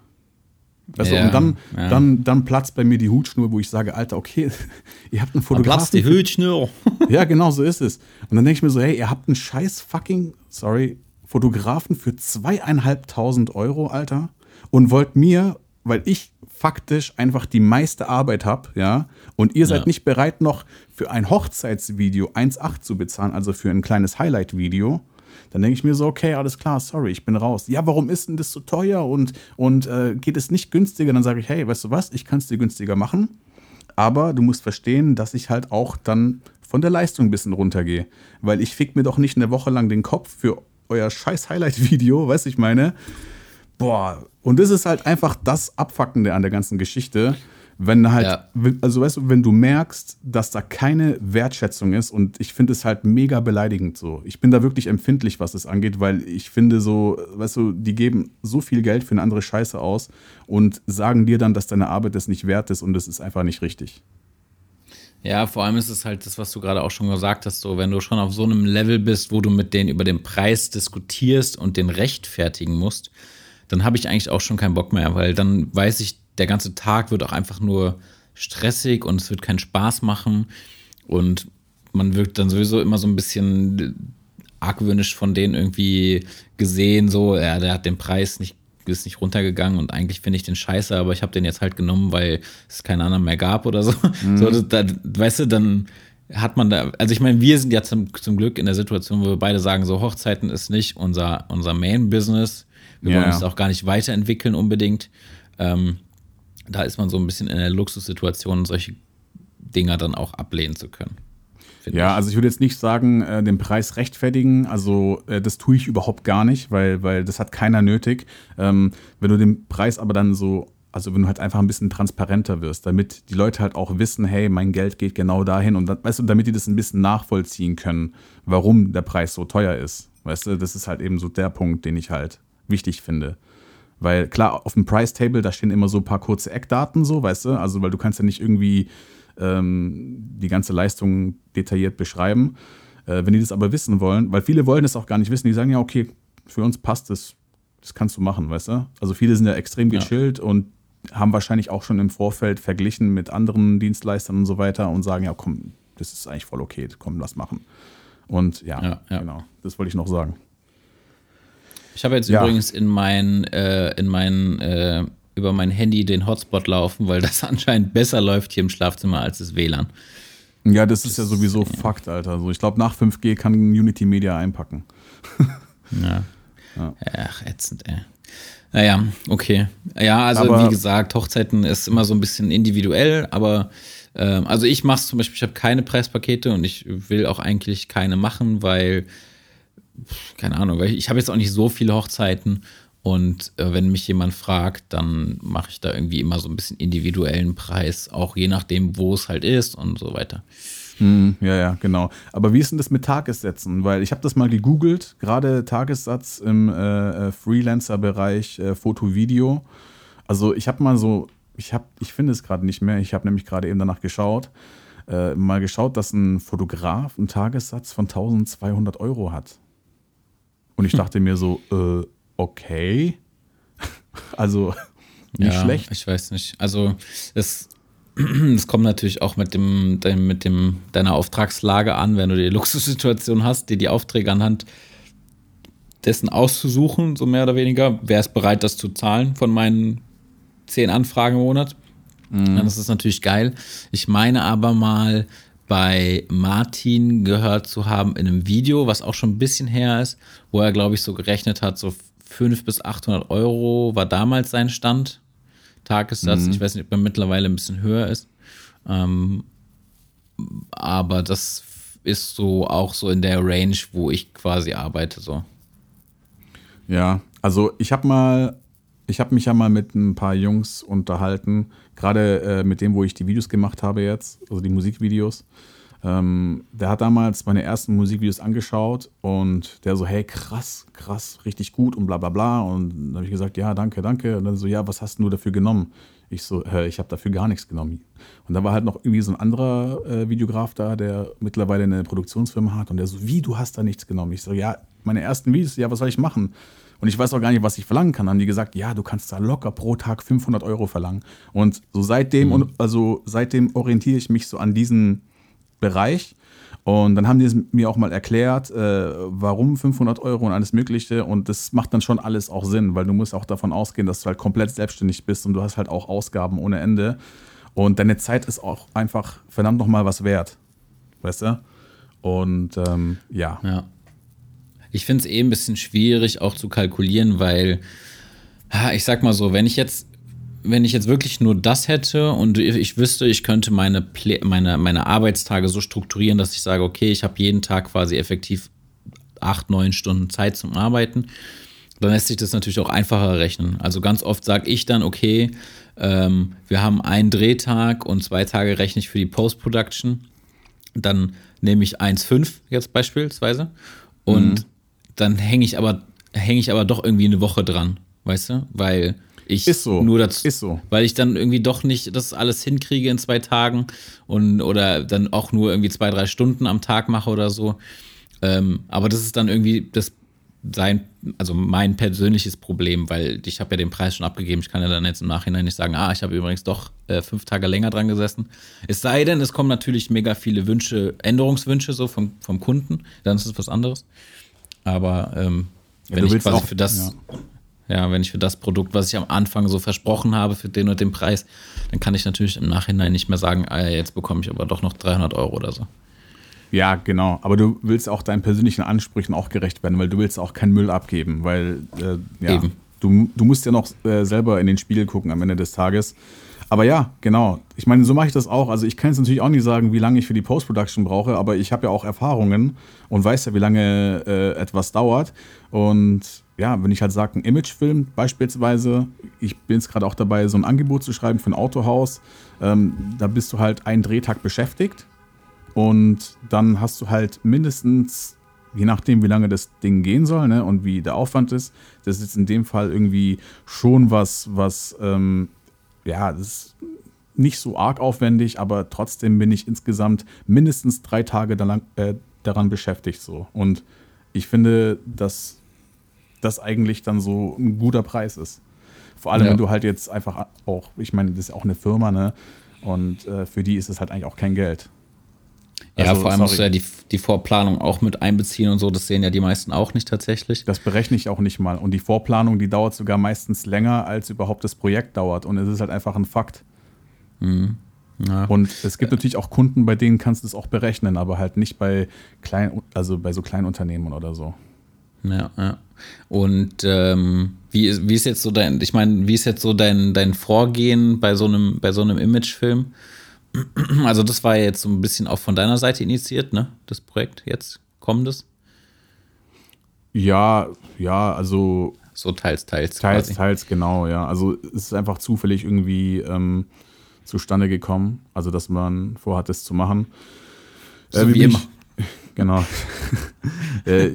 Weißt Ja, du, und dann, ja. dann, dann platzt bei mir die Hutschnur, wo ich sage, Alter, okay, ihr habt einen Dann platzt die Fotografen. Hütschnur. Ja, genau, so ist es. Und dann denke ich mir so, hey, ihr habt einen scheiß fucking, sorry, Fotografen für zweieinhalbtausend Euro, Alter, und wollt mir, weil ich faktisch einfach die meiste Arbeit habe, ja, und ihr seid Ja. nicht bereit, noch für ein Hochzeitsvideo 1,8 zu bezahlen, also für ein kleines Highlight-Video, dann denke ich mir so, okay, alles klar, sorry, ich bin raus. Ja, warum ist denn das so teuer und, und äh, geht es nicht günstiger? Dann sage ich, hey, weißt du was, ich kann es dir günstiger machen. Aber du musst verstehen, dass ich halt auch dann von der Leistung ein bisschen runtergehe. Weil ich fick mir doch nicht eine Woche lang den Kopf für euer scheiß Highlight-Video, weißt du, ich meine. Boah, und das ist halt einfach das Abfuckende an der ganzen Geschichte. Wenn halt, Ja. also weißt du, wenn du merkst, dass da keine Wertschätzung ist und ich finde es halt mega beleidigend so. Ich bin da wirklich empfindlich, was das angeht, weil ich finde so, weißt du, die geben so viel Geld für eine andere Scheiße aus und sagen dir dann, dass deine Arbeit das nicht wert ist und das ist einfach nicht richtig. Ja, vor allem ist es halt das, was du gerade auch schon gesagt hast, so wenn du schon auf so einem Level bist, wo du mit denen über den Preis diskutierst und den rechtfertigen musst, dann habe ich eigentlich auch schon keinen Bock mehr, weil dann weiß ich, der ganze Tag wird auch einfach nur stressig und es wird keinen Spaß machen und man wirkt dann sowieso immer so ein bisschen argwöhnisch von denen irgendwie gesehen, so, ja, der hat den Preis nicht, ist nicht runtergegangen und eigentlich finde ich den scheiße, aber ich habe den jetzt halt genommen, weil es keinen anderen mehr gab oder so. so das, da, weißt du, dann hat man da, also ich meine, wir sind ja zum, zum Glück in der Situation, wo wir beide sagen, so Hochzeiten ist nicht unser, unser Main-Business. Wir Ja, wollen uns auch gar nicht weiterentwickeln unbedingt. Ähm, da ist man so ein bisschen in der Luxussituation, solche Dinger dann auch ablehnen zu können. Ja, ich. also ich würde jetzt nicht sagen, äh, den Preis rechtfertigen. Also äh, das tue ich überhaupt gar nicht, weil, weil das hat keiner nötig. Ähm, wenn du den Preis aber dann so, also wenn du halt einfach ein bisschen transparenter wirst, damit die Leute halt auch wissen, hey, mein Geld geht genau dahin und dann, weißt du, damit die das ein bisschen nachvollziehen können, warum der Preis so teuer ist. Weißt du, das ist halt eben so der Punkt, den ich halt wichtig finde. Weil klar, auf dem Price Table, da stehen immer so ein paar kurze Eckdaten, so, weißt du? Also, weil du kannst ja nicht irgendwie ähm, die ganze Leistung detailliert beschreiben. Äh, wenn die das aber wissen wollen, weil viele wollen das auch gar nicht wissen, die sagen ja, okay, für uns passt das, das kannst du machen, weißt du? Also viele sind ja extrem Ja. gechillt und haben wahrscheinlich auch schon im Vorfeld verglichen mit anderen Dienstleistern und so weiter und sagen, ja, komm, das ist eigentlich voll okay, komm, lass machen. Und ja, Ja, ja. genau, das wollte ich noch sagen. Ich habe jetzt Ja. übrigens in mein, äh, in mein, äh, über mein Handy den Hotspot laufen, weil das anscheinend besser läuft hier im Schlafzimmer als das WLAN. Ja, das ist ja sowieso Fakt, Alter. Also ich glaube, nach 5G kann Unity Media einpacken. Ja. Ach, ätzend, ey. Naja, okay. Ja, also Aber- wie gesagt, Hochzeiten ist immer so ein bisschen individuell, aber ähm, also ich mache zum Beispiel, ich habe keine Preispakete und ich will auch eigentlich keine machen, weil, keine Ahnung, weil ich, ich habe jetzt auch nicht so viele Hochzeiten und äh, wenn mich jemand fragt, dann mache ich da irgendwie immer so ein bisschen individuellen Preis, auch je nachdem, wo es halt ist und so weiter. Hm, ja, ja, genau. Aber wie ist denn das mit Tagessätzen? Weil ich habe das mal gegoogelt, gerade Tagessatz im äh, äh, Freelancer-Bereich äh, Foto-Video. Also ich habe mal so, ich habe, ich finde es gerade nicht mehr, ich habe nämlich gerade eben danach geschaut, äh, mal geschaut, dass ein Fotograf einen Tagessatz von 1200 Euro hat. Und ich dachte mir so, äh, okay. also nicht ja, schlecht. Ich weiß nicht. Also es, es kommt natürlich auch mit dem, dein, mit dem deiner Auftragslage an, wenn du die Luxussituation hast, dir die Aufträge anhand dessen auszusuchen, so mehr oder weniger. Wer ist bereit, das zu zahlen von meinen zehn Anfragen im Monat? Dann ist das natürlich geil. Ich meine aber mal bei Martin gehört zu haben in einem Video, was auch schon ein bisschen her ist, wo er, glaube ich, so gerechnet hat, so 500 bis 800 Euro war damals sein Stand. Tagessatz. Ich weiß nicht, ob er mittlerweile ein bisschen höher ist. Ähm, aber das ist so auch so in der Range, wo ich quasi arbeite. So. Ja, also ich habe mal, ich habe mich ja mal mit ein paar Jungs unterhalten, gerade äh, mit dem, wo ich die Videos gemacht habe jetzt, also die Musikvideos. Ähm, der hat damals meine ersten Musikvideos angeschaut und der so, hey, krass, krass, richtig gut und bla bla bla. Und dann habe ich gesagt, ja, danke, danke. Und dann so, ja, was hast du dafür genommen? Ich so, äh, ich habe dafür gar nichts genommen. Und da war halt noch irgendwie so ein anderer äh, Videograf da, der mittlerweile eine Produktionsfirma hat und der so, wie, du hast da nichts genommen? Ich so, ja, meine ersten Videos, ja, was soll ich machen? Und ich weiß auch gar nicht, was ich verlangen kann. Dann haben die gesagt, ja, du kannst da locker pro Tag 500 Euro verlangen. Und so seitdem, mhm. also seitdem orientiere ich mich so an diesen Bereich. Und dann haben die es mir auch mal erklärt, äh, warum 500 Euro und alles Mögliche. Und das macht dann schon alles auch Sinn, weil du musst auch davon ausgehen, dass du halt komplett selbstständig bist und du hast halt auch Ausgaben ohne Ende. Und deine Zeit ist auch einfach verdammt nochmal was wert. Weißt du? Und ähm, ja. Ja. Ich finde es eh ein bisschen schwierig auch zu kalkulieren, weil, ich sag mal so, wenn ich jetzt, wenn ich jetzt wirklich nur das hätte und ich wüsste, ich könnte meine, meine, meine Arbeitstage so strukturieren, dass ich sage, okay, ich habe jeden Tag quasi effektiv acht, neun Stunden Zeit zum Arbeiten, dann lässt sich das natürlich auch einfacher rechnen. Also ganz oft sage ich dann, okay, ähm, wir haben einen Drehtag und zwei Tage rechne ich für die Post-Production. Dann nehme ich 1,5 jetzt beispielsweise und mhm dann hänge ich aber hänge ich aber doch irgendwie eine Woche dran, weißt du? Weil ich ist so, nur dazu, ist so. weil ich dann irgendwie doch nicht das alles hinkriege in zwei Tagen und oder dann auch nur irgendwie zwei drei Stunden am Tag mache oder so. Ähm, aber das ist dann irgendwie das sein, also mein persönliches Problem, weil ich habe ja den Preis schon abgegeben. Ich kann ja dann jetzt im Nachhinein nicht sagen, ah, ich habe übrigens doch äh, fünf Tage länger dran gesessen. Es sei denn, es kommen natürlich mega viele Wünsche, Änderungswünsche so vom, vom Kunden, dann ist es was anderes. Aber ähm, wenn ja, ich quasi auch, für das, ja. ja. wenn ich für das Produkt, was ich am Anfang so versprochen habe, für den und den Preis, dann kann ich natürlich im Nachhinein nicht mehr sagen, ah, jetzt bekomme ich aber doch noch 300 Euro oder so. Ja, genau. Aber du willst auch deinen persönlichen Ansprüchen auch gerecht werden, weil du willst auch keinen Müll abgeben, weil äh, ja. Du, du musst ja noch äh, selber in den Spiegel gucken am Ende des Tages. Aber ja, genau. Ich meine, so mache ich das auch. Also ich kann jetzt natürlich auch nicht sagen, wie lange ich für die Post-Production brauche, aber ich habe ja auch Erfahrungen und weiß ja, wie lange äh, etwas dauert. Und ja, wenn ich halt sage, ein Imagefilm beispielsweise, ich bin jetzt gerade auch dabei, so ein Angebot zu schreiben für ein Autohaus, ähm, da bist du halt einen Drehtag beschäftigt und dann hast du halt mindestens, je nachdem, wie lange das Ding gehen soll ne, und wie der Aufwand ist, das ist jetzt in dem Fall irgendwie schon was, was ähm, ja, das ist nicht so arg aufwendig, aber trotzdem bin ich insgesamt mindestens drei Tage daran, äh, daran beschäftigt. So. Und ich finde, dass das eigentlich dann so ein guter Preis ist. Vor allem, ja. wenn du halt jetzt einfach auch, ich meine, das ist ja auch eine Firma, ne? Und äh, für die ist es halt eigentlich auch kein Geld. Ja, also, vor allem sorry. musst du ja die, die Vorplanung auch mit einbeziehen und so. Das sehen ja die meisten auch nicht tatsächlich. Das berechne ich auch nicht mal. Und die Vorplanung, die dauert sogar meistens länger, als überhaupt das Projekt dauert. Und es ist halt einfach ein Fakt. Mhm. Ja. Und es gibt natürlich auch Kunden, bei denen kannst du es auch berechnen, aber halt nicht bei klein, also bei so kleinen Unternehmen oder so. Ja, ja. Und ähm, wie, ist, wie ist jetzt so dein, ich meine, wie ist jetzt so dein, dein Vorgehen bei so einem, bei so einem Imagefilm? Also das war jetzt so ein bisschen auch von deiner Seite initiiert, ne? Das Projekt jetzt kommendes? Ja, ja, also so teils, teils. Teils, quasi. teils, genau, ja. Also es ist einfach zufällig irgendwie ähm, zustande gekommen, also dass man vorhat, das zu machen. So äh, wie, wie immer. Ich, genau. äh,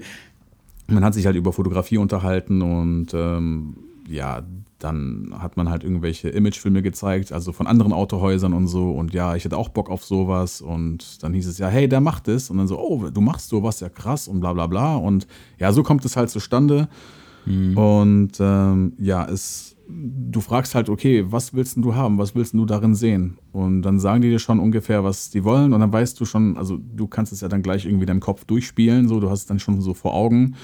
man hat sich halt über Fotografie unterhalten und ähm, ja, dann hat man halt irgendwelche Imagefilme gezeigt, also von anderen Autohäusern und so. Und ja, ich hätte auch Bock auf sowas. Und dann hieß es ja, hey, der macht es. Und dann so, oh, du machst sowas, ja krass und bla bla bla. Und ja, so kommt es halt zustande. Mhm. Und ähm, ja, es, du fragst halt, okay, was willst du haben? Was willst du darin sehen? Und dann sagen die dir schon ungefähr, was die wollen. Und dann weißt du schon, also du kannst es ja dann gleich irgendwie deinem Kopf durchspielen. So, du hast es dann schon so vor Augen.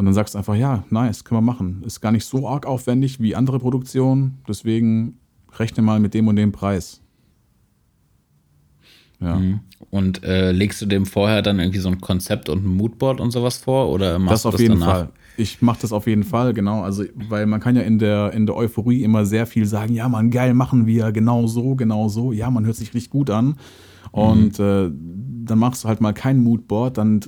Und dann sagst du einfach, ja, nice, können wir machen. Ist gar nicht so arg aufwendig wie andere Produktionen, deswegen rechne mal mit dem und dem Preis. Ja. Mhm. Und äh, legst du dem vorher dann irgendwie so ein Konzept und ein Moodboard und sowas vor oder machst das auf das jeden danach? Fall. Ich mache das auf jeden Fall, genau. Also, weil man kann ja in der, in der Euphorie immer sehr viel sagen, ja, man, geil, machen wir genau so, genau so. Ja, man hört sich richtig gut an. Und mhm. äh, dann machst du halt mal kein Moodboard, dann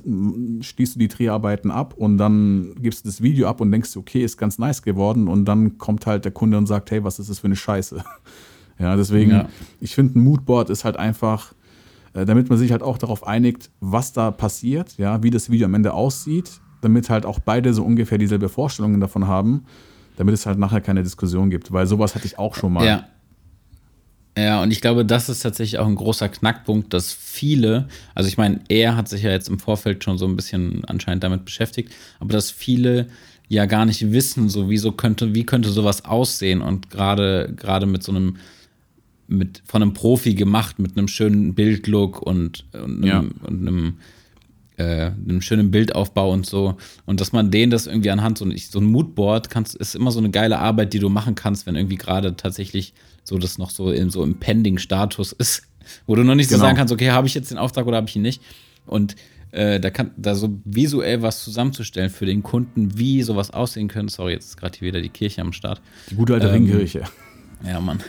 schließt du die Dreharbeiten ab und dann gibst du das Video ab und denkst, okay, ist ganz nice geworden und dann kommt halt der Kunde und sagt, hey, was ist das für eine Scheiße? Ja, deswegen, ja. ich finde, ein Moodboard ist halt einfach, äh, damit man sich halt auch darauf einigt, was da passiert, ja, wie das Video am Ende aussieht, damit halt auch beide so ungefähr dieselbe Vorstellungen davon haben, damit es halt nachher keine Diskussion gibt, weil sowas hatte ich auch schon mal. Ja. Ja, und ich glaube, das ist tatsächlich auch ein großer Knackpunkt, dass viele, also ich meine, er hat sich ja jetzt im Vorfeld schon so ein bisschen anscheinend damit beschäftigt, aber dass viele ja gar nicht wissen, so wieso könnte, wie könnte sowas aussehen und gerade gerade mit so einem mit von einem Profi gemacht mit einem schönen Bildlook und, und einem, ja. und einem äh, einem schönen Bildaufbau und so. Und dass man denen das irgendwie anhand so, so ein Moodboard kannst, ist immer so eine geile Arbeit, die du machen kannst, wenn irgendwie gerade tatsächlich so das noch so in so im Pending-Status ist, wo du noch nicht genau. so sagen kannst, okay, habe ich jetzt den Auftrag oder habe ich ihn nicht. Und äh, da kann da so visuell was zusammenzustellen für den Kunden, wie sowas aussehen könnte. Sorry, jetzt ist gerade hier wieder die Kirche am Start. Die gute alte ähm, Ringkirche. Ja, Mann.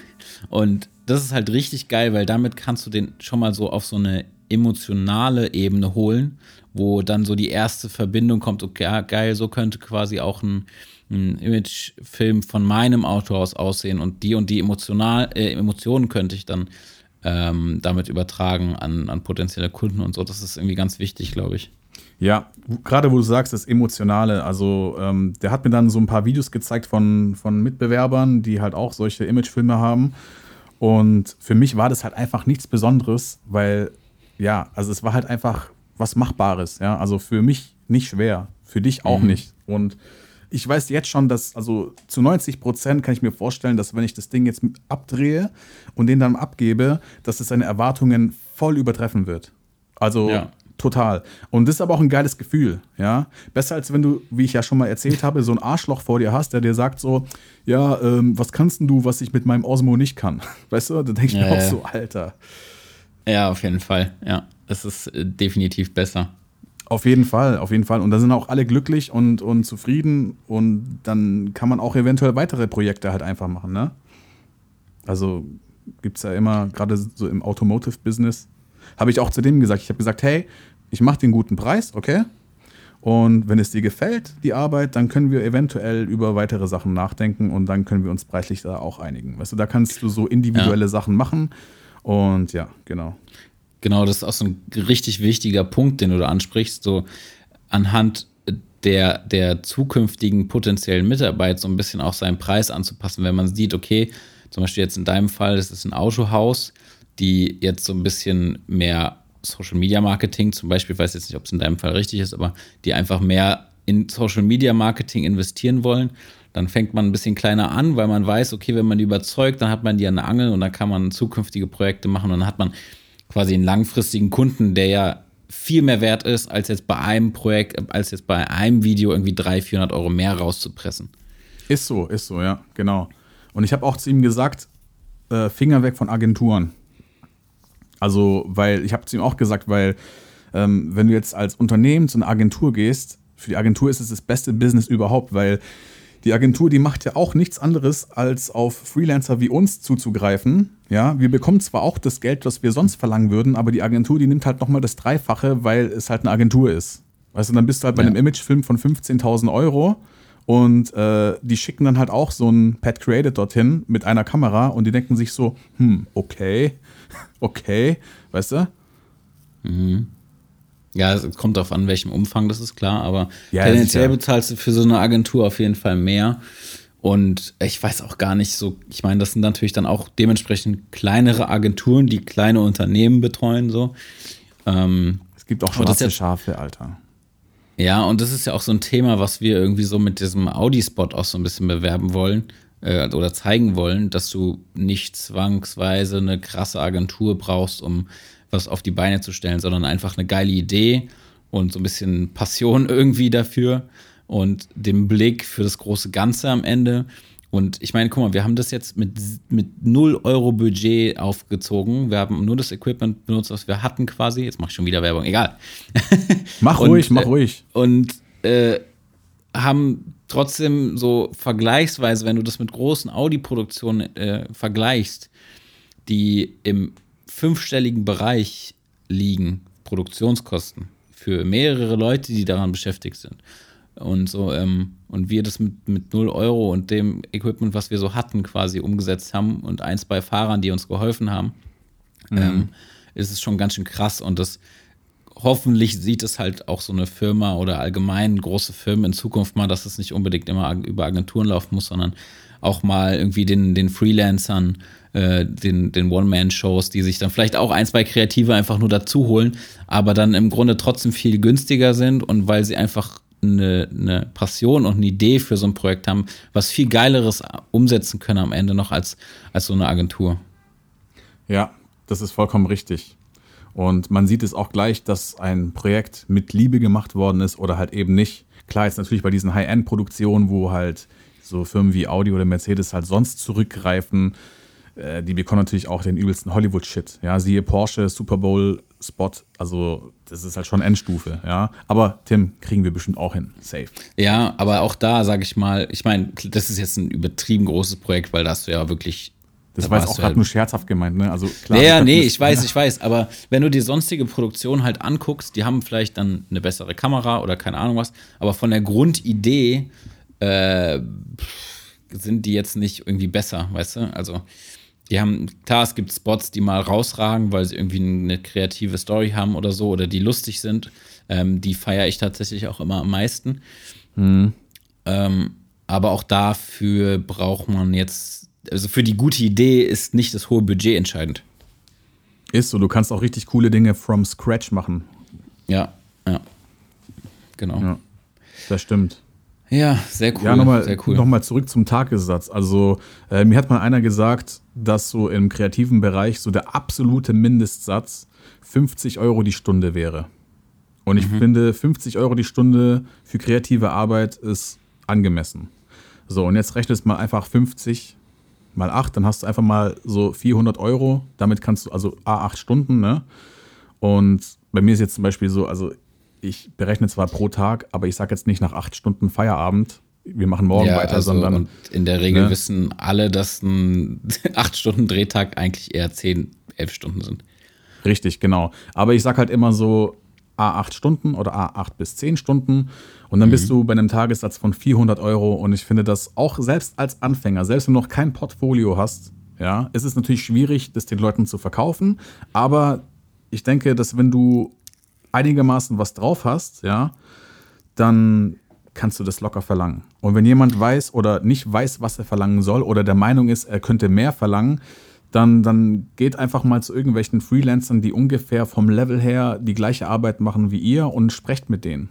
Und das ist halt richtig geil, weil damit kannst du den schon mal so auf so eine emotionale Ebene holen, wo dann so die erste Verbindung kommt, okay, ja, geil, so könnte quasi auch ein, ein Imagefilm von meinem Auto aus aussehen und die und die emotional, äh, Emotionen könnte ich dann ähm, damit übertragen an, an potenzielle Kunden und so. Das ist irgendwie ganz wichtig, glaube ich. Ja, gerade wo du sagst, das Emotionale. Also, ähm, der hat mir dann so ein paar Videos gezeigt von, von Mitbewerbern, die halt auch solche Imagefilme haben. Und für mich war das halt einfach nichts Besonderes, weil ja, also es war halt einfach was Machbares, ja. Also für mich nicht schwer, für dich auch mhm. nicht. Und ich weiß jetzt schon, dass, also zu 90 Prozent kann ich mir vorstellen, dass wenn ich das Ding jetzt abdrehe und den dann abgebe, dass es seine Erwartungen voll übertreffen wird. Also ja. total. Und das ist aber auch ein geiles Gefühl, ja. Besser als wenn du, wie ich ja schon mal erzählt habe, so ein Arschloch vor dir hast, der dir sagt so, ja, ähm, was kannst denn du, was ich mit meinem Osmo nicht kann? Weißt du, da denke ich ja, mir auch ja. so, Alter. Ja, auf jeden Fall. Ja, es ist äh, definitiv besser. Auf jeden Fall, auf jeden Fall. Und da sind auch alle glücklich und, und zufrieden und dann kann man auch eventuell weitere Projekte halt einfach machen, ne? Also gibt es ja immer, gerade so im Automotive-Business, habe ich auch zu dem gesagt. Ich habe gesagt, hey, ich mache den guten Preis, okay? Und wenn es dir gefällt, die Arbeit, dann können wir eventuell über weitere Sachen nachdenken und dann können wir uns preislich da auch einigen. Weißt du, da kannst du so individuelle ja. Sachen machen und ja, genau. Genau, das ist auch so ein richtig wichtiger Punkt, den du da ansprichst. So anhand der, der zukünftigen potenziellen Mitarbeit so ein bisschen auch seinen Preis anzupassen, wenn man sieht, okay, zum Beispiel jetzt in deinem Fall, das ist ein Autohaus, die jetzt so ein bisschen mehr Social Media Marketing zum Beispiel, ich weiß jetzt nicht, ob es in deinem Fall richtig ist, aber die einfach mehr in Social Media Marketing investieren wollen dann fängt man ein bisschen kleiner an, weil man weiß, okay, wenn man die überzeugt, dann hat man die an der Angel und dann kann man zukünftige Projekte machen und dann hat man quasi einen langfristigen Kunden, der ja viel mehr wert ist, als jetzt bei einem Projekt, als jetzt bei einem Video irgendwie 300, 400 Euro mehr rauszupressen. Ist so, ist so, ja, genau. Und ich habe auch zu ihm gesagt, äh, Finger weg von Agenturen. Also, weil, ich habe zu ihm auch gesagt, weil, ähm, wenn du jetzt als Unternehmen zu einer Agentur gehst, für die Agentur ist es das beste Business überhaupt, weil die Agentur, die macht ja auch nichts anderes, als auf Freelancer wie uns zuzugreifen. Ja, wir bekommen zwar auch das Geld, was wir sonst verlangen würden, aber die Agentur, die nimmt halt nochmal das Dreifache, weil es halt eine Agentur ist. Weißt du, dann bist du halt bei ja. einem Imagefilm von 15.000 Euro und äh, die schicken dann halt auch so ein Pad Created dorthin mit einer Kamera und die denken sich so, hm, okay, okay, weißt du? Mhm. Ja, es kommt darauf an, welchem Umfang, das ist klar, aber ja, tendenziell bezahlst du für so eine Agentur auf jeden Fall mehr. Und ich weiß auch gar nicht so, ich meine, das sind natürlich dann auch dementsprechend kleinere Agenturen, die kleine Unternehmen betreuen, so. Ähm, es gibt auch schwarze jetzt, Schafe, Alter. Ja, und das ist ja auch so ein Thema, was wir irgendwie so mit diesem Audi-Spot auch so ein bisschen bewerben wollen äh, oder zeigen wollen, dass du nicht zwangsweise eine krasse Agentur brauchst, um was auf die Beine zu stellen, sondern einfach eine geile Idee und so ein bisschen Passion irgendwie dafür und den Blick für das große Ganze am Ende. Und ich meine, guck mal, wir haben das jetzt mit, mit 0 Euro Budget aufgezogen. Wir haben nur das Equipment benutzt, was wir hatten quasi. Jetzt mache ich schon wieder Werbung, egal. Mach und, ruhig, mach ruhig. Und äh, haben trotzdem so vergleichsweise, wenn du das mit großen Audi-Produktionen äh, vergleichst, die im fünfstelligen Bereich liegen, Produktionskosten, für mehrere Leute, die daran beschäftigt sind. Und so, ähm, und wir das mit, mit 0 Euro und dem Equipment, was wir so hatten, quasi umgesetzt haben und ein, zwei Fahrern, die uns geholfen haben, mhm. ähm, ist es schon ganz schön krass. Und das hoffentlich sieht es halt auch so eine Firma oder allgemein große Firmen in Zukunft mal, dass es nicht unbedingt immer über Agenturen laufen muss, sondern auch mal irgendwie den, den Freelancern, äh, den, den One-Man-Shows, die sich dann vielleicht auch ein, zwei Kreative einfach nur dazu holen, aber dann im Grunde trotzdem viel günstiger sind und weil sie einfach eine, eine Passion und eine Idee für so ein Projekt haben, was viel Geileres umsetzen können am Ende noch als, als so eine Agentur. Ja, das ist vollkommen richtig. Und man sieht es auch gleich, dass ein Projekt mit Liebe gemacht worden ist oder halt eben nicht. Klar, jetzt natürlich bei diesen High-End-Produktionen, wo halt so Firmen wie Audi oder Mercedes halt sonst zurückgreifen, äh, die bekommen natürlich auch den übelsten Hollywood-Shit. Ja, siehe Porsche, Super Bowl-Spot, also das ist halt schon Endstufe, ja. Aber Tim, kriegen wir bestimmt auch hin. Safe. Ja, aber auch da sage ich mal, ich meine, das ist jetzt ein übertrieben großes Projekt, weil da hast du ja wirklich. Das da war jetzt auch gerade halt nur scherzhaft gemeint, ne? Also klar. Ja, nee, ich weiß, ich weiß. Aber wenn du die sonstige Produktion halt anguckst, die haben vielleicht dann eine bessere Kamera oder keine Ahnung was, aber von der Grundidee äh, sind die jetzt nicht irgendwie besser, weißt du? Also die haben, klar, es gibt Spots, die mal rausragen, weil sie irgendwie eine kreative Story haben oder so oder die lustig sind. Ähm, die feiere ich tatsächlich auch immer am meisten. Mhm. Ähm, aber auch dafür braucht man jetzt, also für die gute Idee ist nicht das hohe Budget entscheidend. Ist so, du kannst auch richtig coole Dinge from scratch machen. Ja, ja. Genau. Ja, das stimmt. Ja, sehr cool. Ja, nochmal cool. noch zurück zum Tagessatz. Also, äh, mir hat mal einer gesagt, dass so im kreativen Bereich so der absolute Mindestsatz 50 Euro die Stunde wäre. Und ich mhm. finde, 50 Euro die Stunde für kreative Arbeit ist angemessen. So, und jetzt rechnest mal einfach 50 mal 8, dann hast du einfach mal so 400 Euro. Damit kannst du, also A8 Stunden, ne? Und bei mir ist jetzt zum Beispiel so, also ich berechne zwar pro Tag, aber ich sage jetzt nicht nach acht Stunden Feierabend, wir machen morgen ja, weiter, also, sondern. Und in der Regel ne? wissen alle, dass ein acht Stunden Drehtag eigentlich eher zehn, elf Stunden sind. Richtig, genau. Aber ich sage halt immer so A8 Stunden oder A8 bis 10 Stunden und dann mhm. bist du bei einem Tagessatz von 400 Euro und ich finde das auch selbst als Anfänger, selbst wenn du noch kein Portfolio hast, ja, ist es natürlich schwierig, das den Leuten zu verkaufen, aber ich denke, dass wenn du einigermaßen was drauf hast, ja, dann kannst du das locker verlangen. Und wenn jemand weiß oder nicht weiß, was er verlangen soll oder der Meinung ist, er könnte mehr verlangen, dann, dann geht einfach mal zu irgendwelchen Freelancern, die ungefähr vom Level her die gleiche Arbeit machen wie ihr und sprecht mit denen.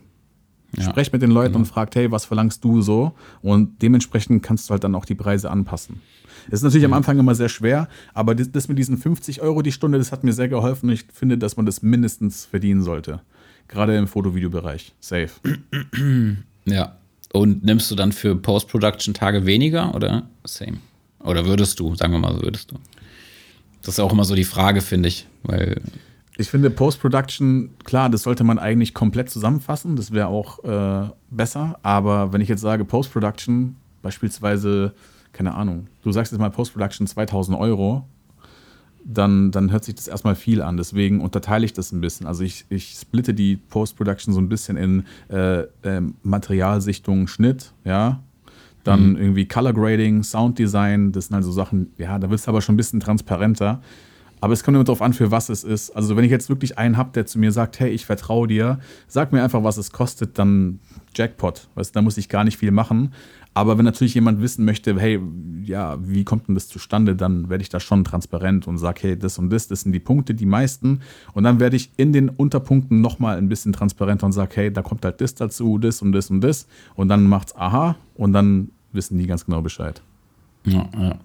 Ja, Sprecht mit den Leuten genau. und fragt, hey, was verlangst du so? Und dementsprechend kannst du halt dann auch die Preise anpassen. Es ist natürlich mhm. am Anfang immer sehr schwer, aber das, das, mit diesen 50 Euro die Stunde, das hat mir sehr geholfen. Ich finde, dass man das mindestens verdienen sollte. Gerade im Foto-Video-Bereich. Safe. Ja. Und nimmst du dann für Post-Production-Tage weniger oder same? Oder würdest du, sagen wir mal so, würdest du? Das ist auch immer so die Frage, finde ich, weil. Ich finde Post-Production, klar, das sollte man eigentlich komplett zusammenfassen, das wäre auch äh, besser, aber wenn ich jetzt sage Post-Production, beispielsweise keine Ahnung, du sagst jetzt mal Post-Production 2000 Euro, dann, dann hört sich das erstmal viel an. Deswegen unterteile ich das ein bisschen. Also ich, ich splitte die Post-Production so ein bisschen in äh, äh, Materialsichtung, Schnitt, ja. Dann mhm. irgendwie Color Grading, Sound Design, das sind halt so Sachen, ja, da wird es aber schon ein bisschen transparenter. Aber es kommt immer darauf an, für was es ist. Also wenn ich jetzt wirklich einen habe, der zu mir sagt, hey, ich vertraue dir, sag mir einfach, was es kostet, dann Jackpot. Weißt, da muss ich gar nicht viel machen. Aber wenn natürlich jemand wissen möchte, hey, ja, wie kommt denn das zustande, dann werde ich da schon transparent und sage, hey, das und das, das sind die Punkte, die meisten. Und dann werde ich in den Unterpunkten nochmal ein bisschen transparenter und sage, hey, da kommt halt das dazu, das und das und das. Und dann macht's aha und dann wissen die ganz genau Bescheid. Ja, ja.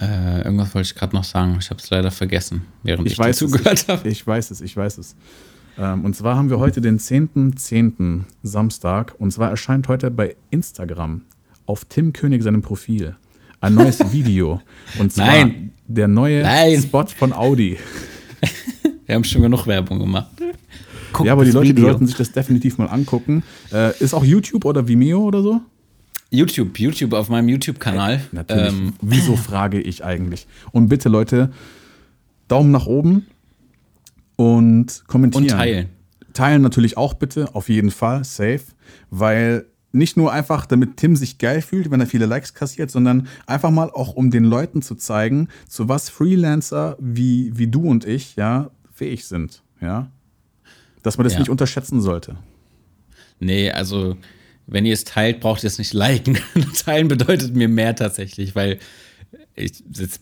Äh, irgendwas wollte ich gerade noch sagen. Ich habe es leider vergessen, während ich, ich weiß zugehört habe. Ich weiß es, ich weiß es. Ähm, und zwar haben wir heute den 10.10. .10. Samstag. Und zwar erscheint heute bei Instagram auf Tim König seinem Profil ein neues Video. Und zwar Nein. der neue Nein. Spot von Audi. wir haben schon genug Werbung gemacht. Guck ja, aber die Leute die sollten sich das definitiv mal angucken. Äh, ist auch YouTube oder Vimeo oder so? YouTube, YouTube auf meinem YouTube-Kanal. Natürlich. Ähm. Wieso frage ich eigentlich? Und bitte, Leute, Daumen nach oben und kommentieren. Und teilen. Teilen natürlich auch bitte, auf jeden Fall, safe, weil nicht nur einfach, damit Tim sich geil fühlt, wenn er viele Likes kassiert, sondern einfach mal auch, um den Leuten zu zeigen, zu was Freelancer wie, wie du und ich, ja, fähig sind, ja. Dass man das Ja. nicht unterschätzen sollte. Nee, also wenn ihr es teilt, braucht ihr es nicht liken. Teilen bedeutet mir mehr tatsächlich, weil ich jetzt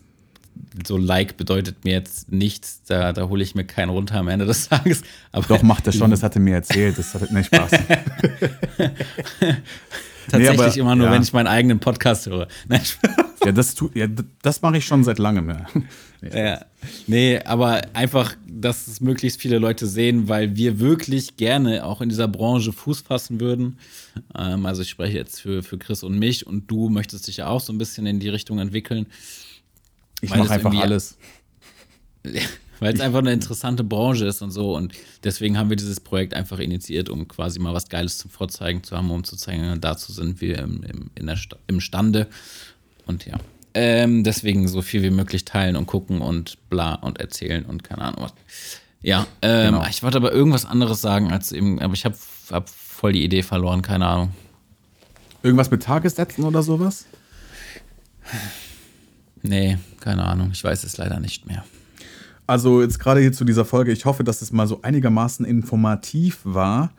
so Like bedeutet mir jetzt nichts, da, da hole ich mir keinen runter am Ende des Tages. Aber Doch, macht das schon, das hat er mir erzählt. Das hat nicht Spaß. tatsächlich aber- immer nur, ja. wenn ich meinen eigenen Podcast höre. Nein, ja, das, tu, ja, das mache ich schon seit langem. Ja. Ja. Nee, aber einfach, dass es möglichst viele Leute sehen, weil wir wirklich gerne auch in dieser Branche Fuß fassen würden. Ähm, also ich spreche jetzt für, für Chris und mich und du möchtest dich ja auch so ein bisschen in die Richtung entwickeln, Ich mache einfach alles. weil es einfach eine interessante Branche ist und so. Und deswegen haben wir dieses Projekt einfach initiiert, um quasi mal was Geiles zum Vorzeigen zu haben, um zu zeigen, dazu sind wir im, im, in der Sta- imstande. Und ja. Ähm, deswegen so viel wie möglich teilen und gucken und bla und erzählen und keine Ahnung was. Ja, ähm, Genau. ich wollte aber irgendwas anderes sagen als eben, aber ich habe hab voll die Idee verloren, keine Ahnung. Irgendwas mit Tagessätzen oder sowas? Nee, keine Ahnung, ich weiß es leider nicht mehr. Also jetzt gerade hier zu dieser Folge, ich hoffe, dass es mal so einigermaßen informativ war.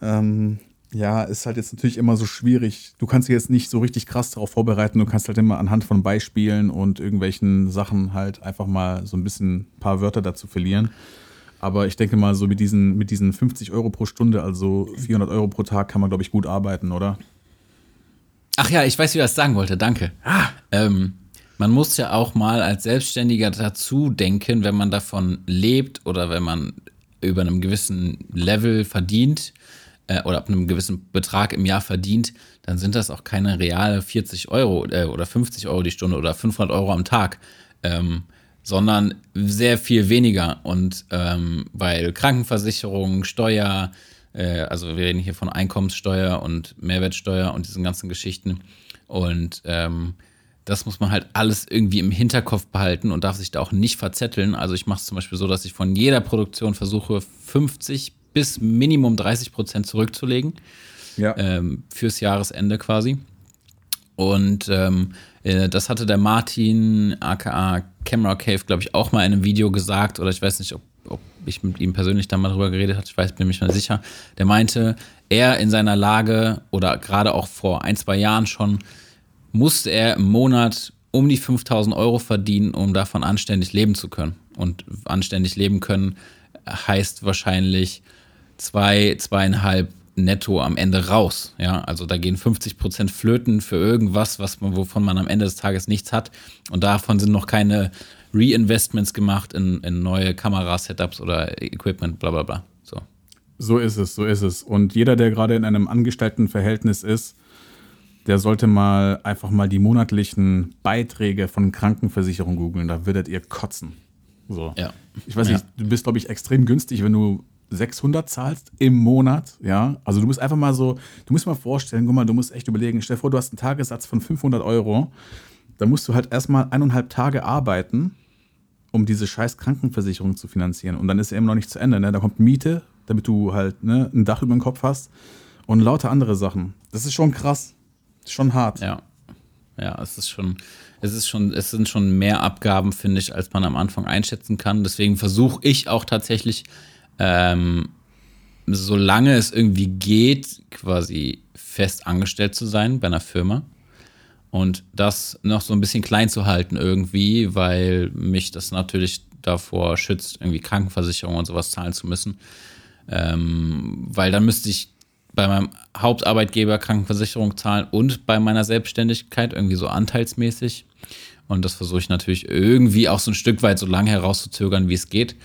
Ähm, ja, ist halt jetzt natürlich immer so schwierig. Du kannst dich jetzt nicht so richtig krass darauf vorbereiten. Du kannst halt immer anhand von Beispielen und irgendwelchen Sachen halt einfach mal so ein bisschen ein paar Wörter dazu verlieren. Aber ich denke mal, so mit diesen, mit diesen 50 Euro pro Stunde, also 400 Euro pro Tag, kann man, glaube ich, gut arbeiten, oder? Ach ja, ich weiß, wie er es sagen wollte, danke. Ähm, man muss ja auch mal als Selbstständiger dazu denken, wenn man davon lebt oder wenn man über einem gewissen Level verdient äh, oder ab einem gewissen Betrag im Jahr verdient, dann sind das auch keine reale 40 Euro äh, oder 50 Euro die Stunde oder 500 Euro am Tag, ähm, sondern sehr viel weniger. Und ähm, weil Krankenversicherung, Steuer, äh, also wir reden hier von Einkommenssteuer und Mehrwertsteuer und diesen ganzen Geschichten. Und ähm, das muss man halt alles irgendwie im Hinterkopf behalten und darf sich da auch nicht verzetteln. Also ich mache es zum Beispiel so, dass ich von jeder Produktion versuche, 50 bis Minimum 30 Prozent zurückzulegen Ja. ähm, fürs Jahresende quasi. Und ähm, äh, das hatte der Martin, aka Camera Cave, glaube ich, auch mal in einem Video gesagt, oder ich weiß nicht, ob, ob ich mit ihm persönlich da mal drüber geredet habe, ich weiß, bin mir nicht mehr sicher. Der meinte, er in seiner Lage oder gerade auch vor ein, zwei Jahren schon, musste er im Monat um die 5000 Euro verdienen, um davon anständig leben zu können. Und anständig leben können heißt wahrscheinlich zwei, zweieinhalb netto am Ende raus. Ja, also da gehen 50 Prozent flöten für irgendwas, was man, wovon man am Ende des Tages nichts hat. Und davon sind noch keine Reinvestments gemacht in, in neue Kamerasetups oder Equipment, bla bla bla. So. So ist es, so ist es. Und jeder, der gerade in einem Angestelltenverhältnis ist, der sollte mal einfach mal die monatlichen Beiträge von Krankenversicherung googeln. Da würdet ihr kotzen. So. Ja. Ich weiß Ja. nicht, du bist, glaube ich, extrem günstig, wenn du 600 zahlst im Monat. Ja. Also du musst einfach mal so, du musst mal vorstellen, guck mal, du musst echt überlegen, stell dir vor, du hast einen Tagessatz von 500 Euro. Da musst du halt erstmal eineinhalb Tage arbeiten, um diese scheiß Krankenversicherung zu finanzieren. Und dann ist er immer noch nicht zu Ende. Ne? Da kommt Miete, damit du halt ne, ein Dach über dem Kopf hast und lauter andere Sachen. Das ist schon krass. Schon hart. Ja. Ja, es ist schon, es ist schon, es sind schon mehr Abgaben, finde ich, als man am Anfang einschätzen kann. Deswegen versuche ich auch tatsächlich, ähm, solange es irgendwie geht, quasi fest angestellt zu sein bei einer Firma. Und das noch so ein bisschen klein zu halten irgendwie, weil mich das natürlich davor schützt, irgendwie Krankenversicherung und sowas zahlen zu müssen. Ähm, weil dann müsste ich bei meinem Hauptarbeitgeber Krankenversicherung zahlen und bei meiner Selbstständigkeit irgendwie so anteilsmäßig. Und das versuche ich natürlich irgendwie auch so ein Stück weit so lange herauszuzögern, wie es geht.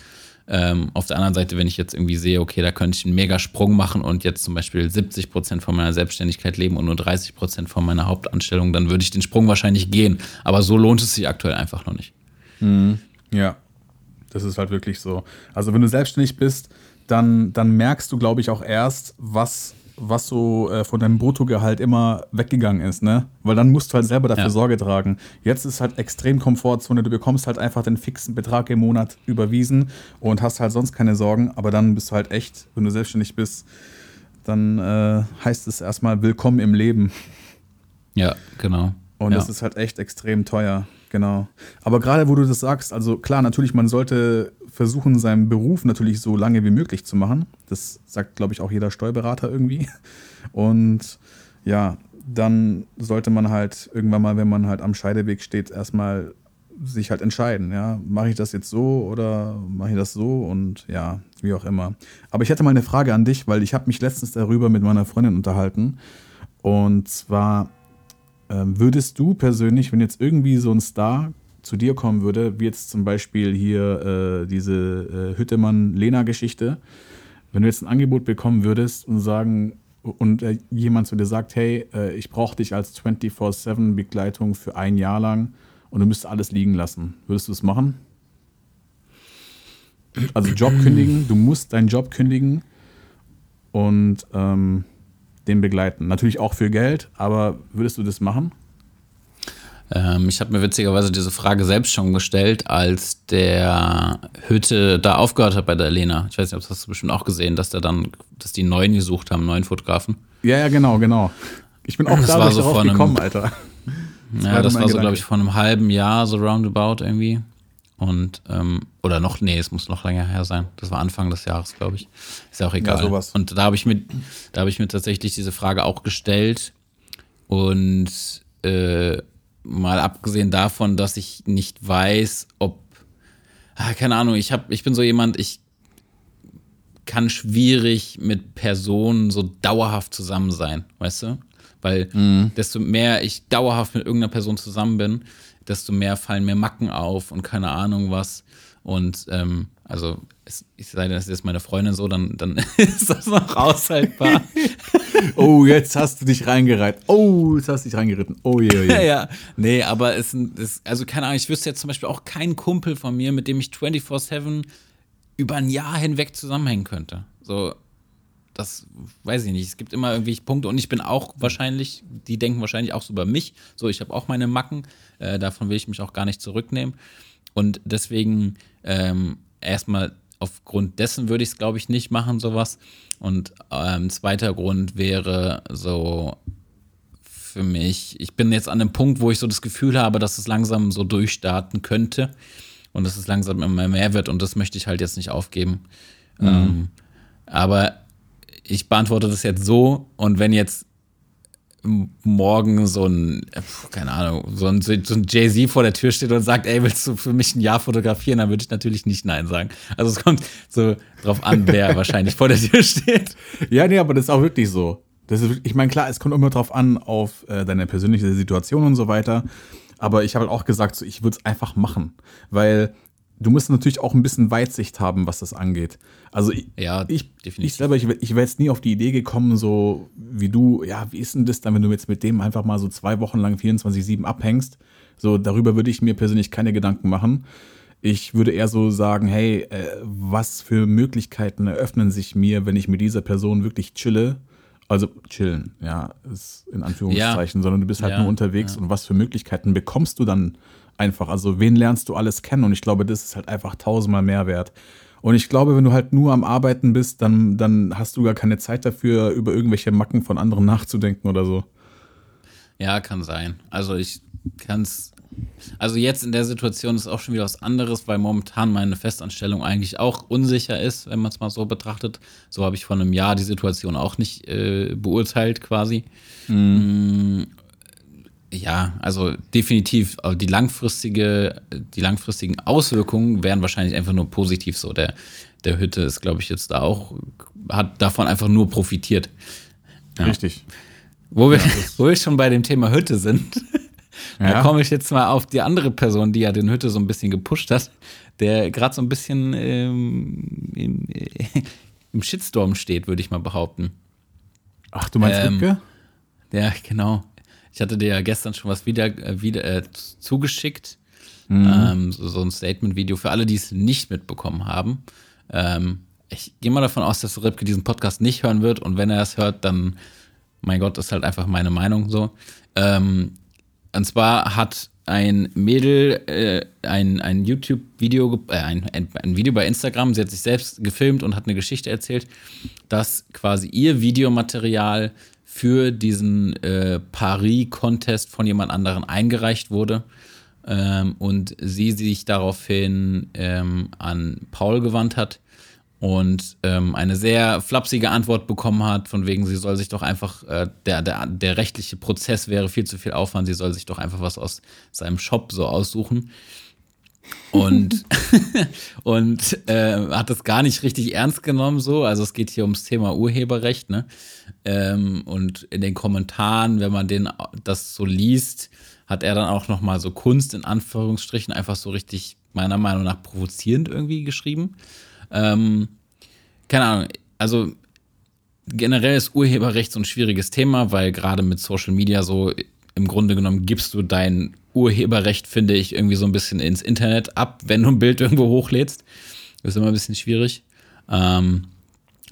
Ähm, auf der anderen Seite, wenn ich jetzt irgendwie sehe, okay, da könnte ich einen mega Sprung machen und jetzt zum Beispiel 70 Prozent von meiner Selbstständigkeit leben und nur 30 Prozent von meiner Hauptanstellung, dann würde ich den Sprung wahrscheinlich gehen. Aber so lohnt es sich aktuell einfach noch nicht. Ja, das ist halt wirklich so. Also wenn du selbstständig bist, dann, dann merkst du, glaube ich, auch erst, was was so äh, von deinem Bruttogehalt immer weggegangen ist, ne? Weil dann musst du halt selber dafür Ja. Sorge tragen. Jetzt ist halt extrem Komfortzone, du bekommst halt einfach den fixen Betrag im Monat überwiesen und hast halt sonst keine Sorgen, aber dann bist du halt echt, wenn du selbstständig bist, dann äh, heißt es erstmal Willkommen im Leben. Ja, genau. Und ja. das ist halt echt extrem teuer, genau. Aber gerade wo du das sagst, also klar, natürlich, man sollte versuchen, seinen Beruf natürlich so lange wie möglich zu machen. Das sagt, glaube ich, auch jeder Steuerberater irgendwie. Und ja, dann sollte man halt irgendwann mal, wenn man halt am Scheideweg steht, erstmal sich halt entscheiden, ja, mache ich das jetzt so oder mache ich das so und ja, wie auch immer. Aber ich hätte mal eine Frage an dich, weil ich habe mich letztens darüber mit meiner Freundin unterhalten und zwar würdest du persönlich, wenn jetzt irgendwie so ein Star zu dir kommen würde, wie jetzt zum Beispiel hier äh, diese äh, Hüttemann-Lena-Geschichte, wenn du jetzt ein Angebot bekommen würdest und sagen, und äh, jemand zu dir sagt, hey, äh, ich brauche dich als 24-7-Begleitung für ein Jahr lang und du müsstest alles liegen lassen, würdest du es machen? Also Job kündigen, du musst deinen Job kündigen und ähm, den begleiten. Natürlich auch für Geld, aber würdest du das machen? Ähm, ich habe mir witzigerweise diese Frage selbst schon gestellt, als der Hütte da aufgehört hat bei der Lena. Ich weiß nicht, ob das hast du bestimmt auch gesehen, dass der dann, dass die neuen gesucht haben, neuen Fotografen. Ja, ja, genau, genau. Ich bin auch Das war dadurch so darauf gekommen, Alter. Ja, war das war so, glaube ich, vor einem halben Jahr, so roundabout irgendwie. Und, ähm, oder noch, nee, es muss noch länger her sein. Das war Anfang des Jahres, glaube ich. Ist ja auch egal. sowas. Und da habe ich mir, da habe ich mir tatsächlich diese Frage auch gestellt. Und äh, mal abgesehen davon, dass ich nicht weiß, ob, ah, keine Ahnung, ich habe, ich bin so jemand, ich kann schwierig mit Personen so dauerhaft zusammen sein, weißt du? Weil desto mehr ich dauerhaft mit irgendeiner Person zusammen bin, desto mehr fallen mir Macken auf und keine Ahnung was. Und ähm, also es, ich sei denn, das ist jetzt meine Freundin so, dann, dann ist das noch aushaltbar. Oh, jetzt hast du dich reingereiht. Oh, jetzt hast du dich reingeritten. Oh je, oh je. ja, ja. Nee, aber es ist, also keine Ahnung, ich wüsste jetzt zum Beispiel auch keinen Kumpel von mir, mit dem ich 24-7 über ein Jahr hinweg zusammenhängen könnte. So, das weiß ich nicht. Es gibt immer irgendwie Punkte und ich bin auch wahrscheinlich, die denken wahrscheinlich auch so über mich. So, ich habe auch meine Macken, äh, davon will ich mich auch gar nicht zurücknehmen. Und deswegen ähm, erstmal aufgrund dessen würde ich es, glaube ich, nicht machen, sowas. Und ähm, zweiter Grund wäre so für mich, ich bin jetzt an einem Punkt, wo ich so das Gefühl habe, dass es langsam so durchstarten könnte und dass es langsam immer mehr wird und das möchte ich halt jetzt nicht aufgeben. Ähm, aber ich beantworte das jetzt so und wenn jetzt morgen so ein, keine Ahnung, so ein, so ein Jay-Z vor der Tür steht und sagt, ey, willst du für mich ein Jahr fotografieren, dann würde ich natürlich nicht Nein sagen. Also es kommt so drauf an, wer wahrscheinlich vor der Tür steht. Ja, nee, aber das ist auch wirklich so. Das ist, ich meine, klar, es kommt immer drauf an, auf äh, deine persönliche Situation und so weiter. Aber ich habe halt auch gesagt, so, ich würde es einfach machen. Weil du musst natürlich auch ein bisschen Weitsicht haben, was das angeht. Also ich, Ja, ich, ich selber, ich, ich wäre jetzt nie auf die Idee gekommen, so wie du, ja, wie ist denn das dann, wenn du jetzt mit dem einfach mal so zwei Wochen lang 24-7 abhängst? So, darüber würde ich mir persönlich keine Gedanken machen. Ich würde eher so sagen, hey, äh, was für Möglichkeiten eröffnen sich mir, wenn ich mit dieser Person wirklich chille? Also chillen, ja, ist in Anführungszeichen, sondern du bist halt Ja, nur unterwegs und was für Möglichkeiten bekommst du dann einfach? Also wen lernst du alles kennen? Und ich glaube, das ist halt einfach tausendmal mehr wert. Und ich glaube, wenn du halt nur am Arbeiten bist, dann, dann hast du gar keine Zeit dafür, über irgendwelche Macken von anderen nachzudenken oder so. Ja, kann sein. Also ich kann es. Also jetzt in der Situation ist auch schon wieder was anderes, weil momentan meine Festanstellung eigentlich auch unsicher ist, wenn man es mal so betrachtet. So habe ich vor einem Jahr die Situation auch nicht äh, beurteilt quasi. Mm, Ja, also definitiv aber die langfristige, die langfristigen Auswirkungen wären wahrscheinlich einfach nur positiv so. Der, der Hütte ist, glaube ich, jetzt da auch, hat davon einfach nur profitiert. Ja. Richtig. Wo wir, wo wir schon bei dem Thema Hütte sind, da Ja. komme ich jetzt mal auf die andere Person, die ja den Hütte so ein bisschen gepusht hat, der gerade so ein bisschen ähm, im, äh, im Shitstorm steht, würde ich mal behaupten. Ach, du meinst Ähm, Lübke? Ja, genau. Ich hatte dir ja gestern schon was wieder, äh, wieder äh, zugeschickt. Ähm, so, so ein Statement-Video für alle, die es nicht mitbekommen haben. Ähm, ich gehe mal davon aus, dass Ripke diesen Podcast nicht hören wird und wenn er es hört, dann, mein Gott, ist halt einfach meine Meinung so. Ähm, und zwar hat ein Mädel äh, ein, ein YouTube-Video, äh, ein, ein, Video bei Instagram, sie hat sich selbst gefilmt und hat eine Geschichte erzählt, dass quasi ihr Videomaterial für diesen äh, Paris-Contest von jemand anderen eingereicht wurde ähm, und sie sich daraufhin ähm, an Paul gewandt hat und ähm, eine sehr flapsige Antwort bekommen hat, von wegen, sie soll sich doch einfach, äh, der, der, der rechtliche Prozess wäre viel zu viel Aufwand, sie soll sich doch einfach was aus seinem Shop so aussuchen. Und, und äh, hat das gar nicht richtig ernst genommen, so. Also es geht hier ums Thema Urheberrecht, ne? Ähm, und in den Kommentaren, wenn man den das so liest, hat er dann auch nochmal so Kunst in Anführungsstrichen einfach so richtig, meiner Meinung nach, provozierend irgendwie geschrieben. Ähm, keine Ahnung, also generell ist Urheberrecht so ein schwieriges Thema, weil gerade mit Social Media so im Grunde genommen gibst du dein Urheberrecht, finde ich, irgendwie so ein bisschen ins Internet ab, wenn du ein Bild irgendwo hochlädst. Das ist immer ein bisschen schwierig. Ähm,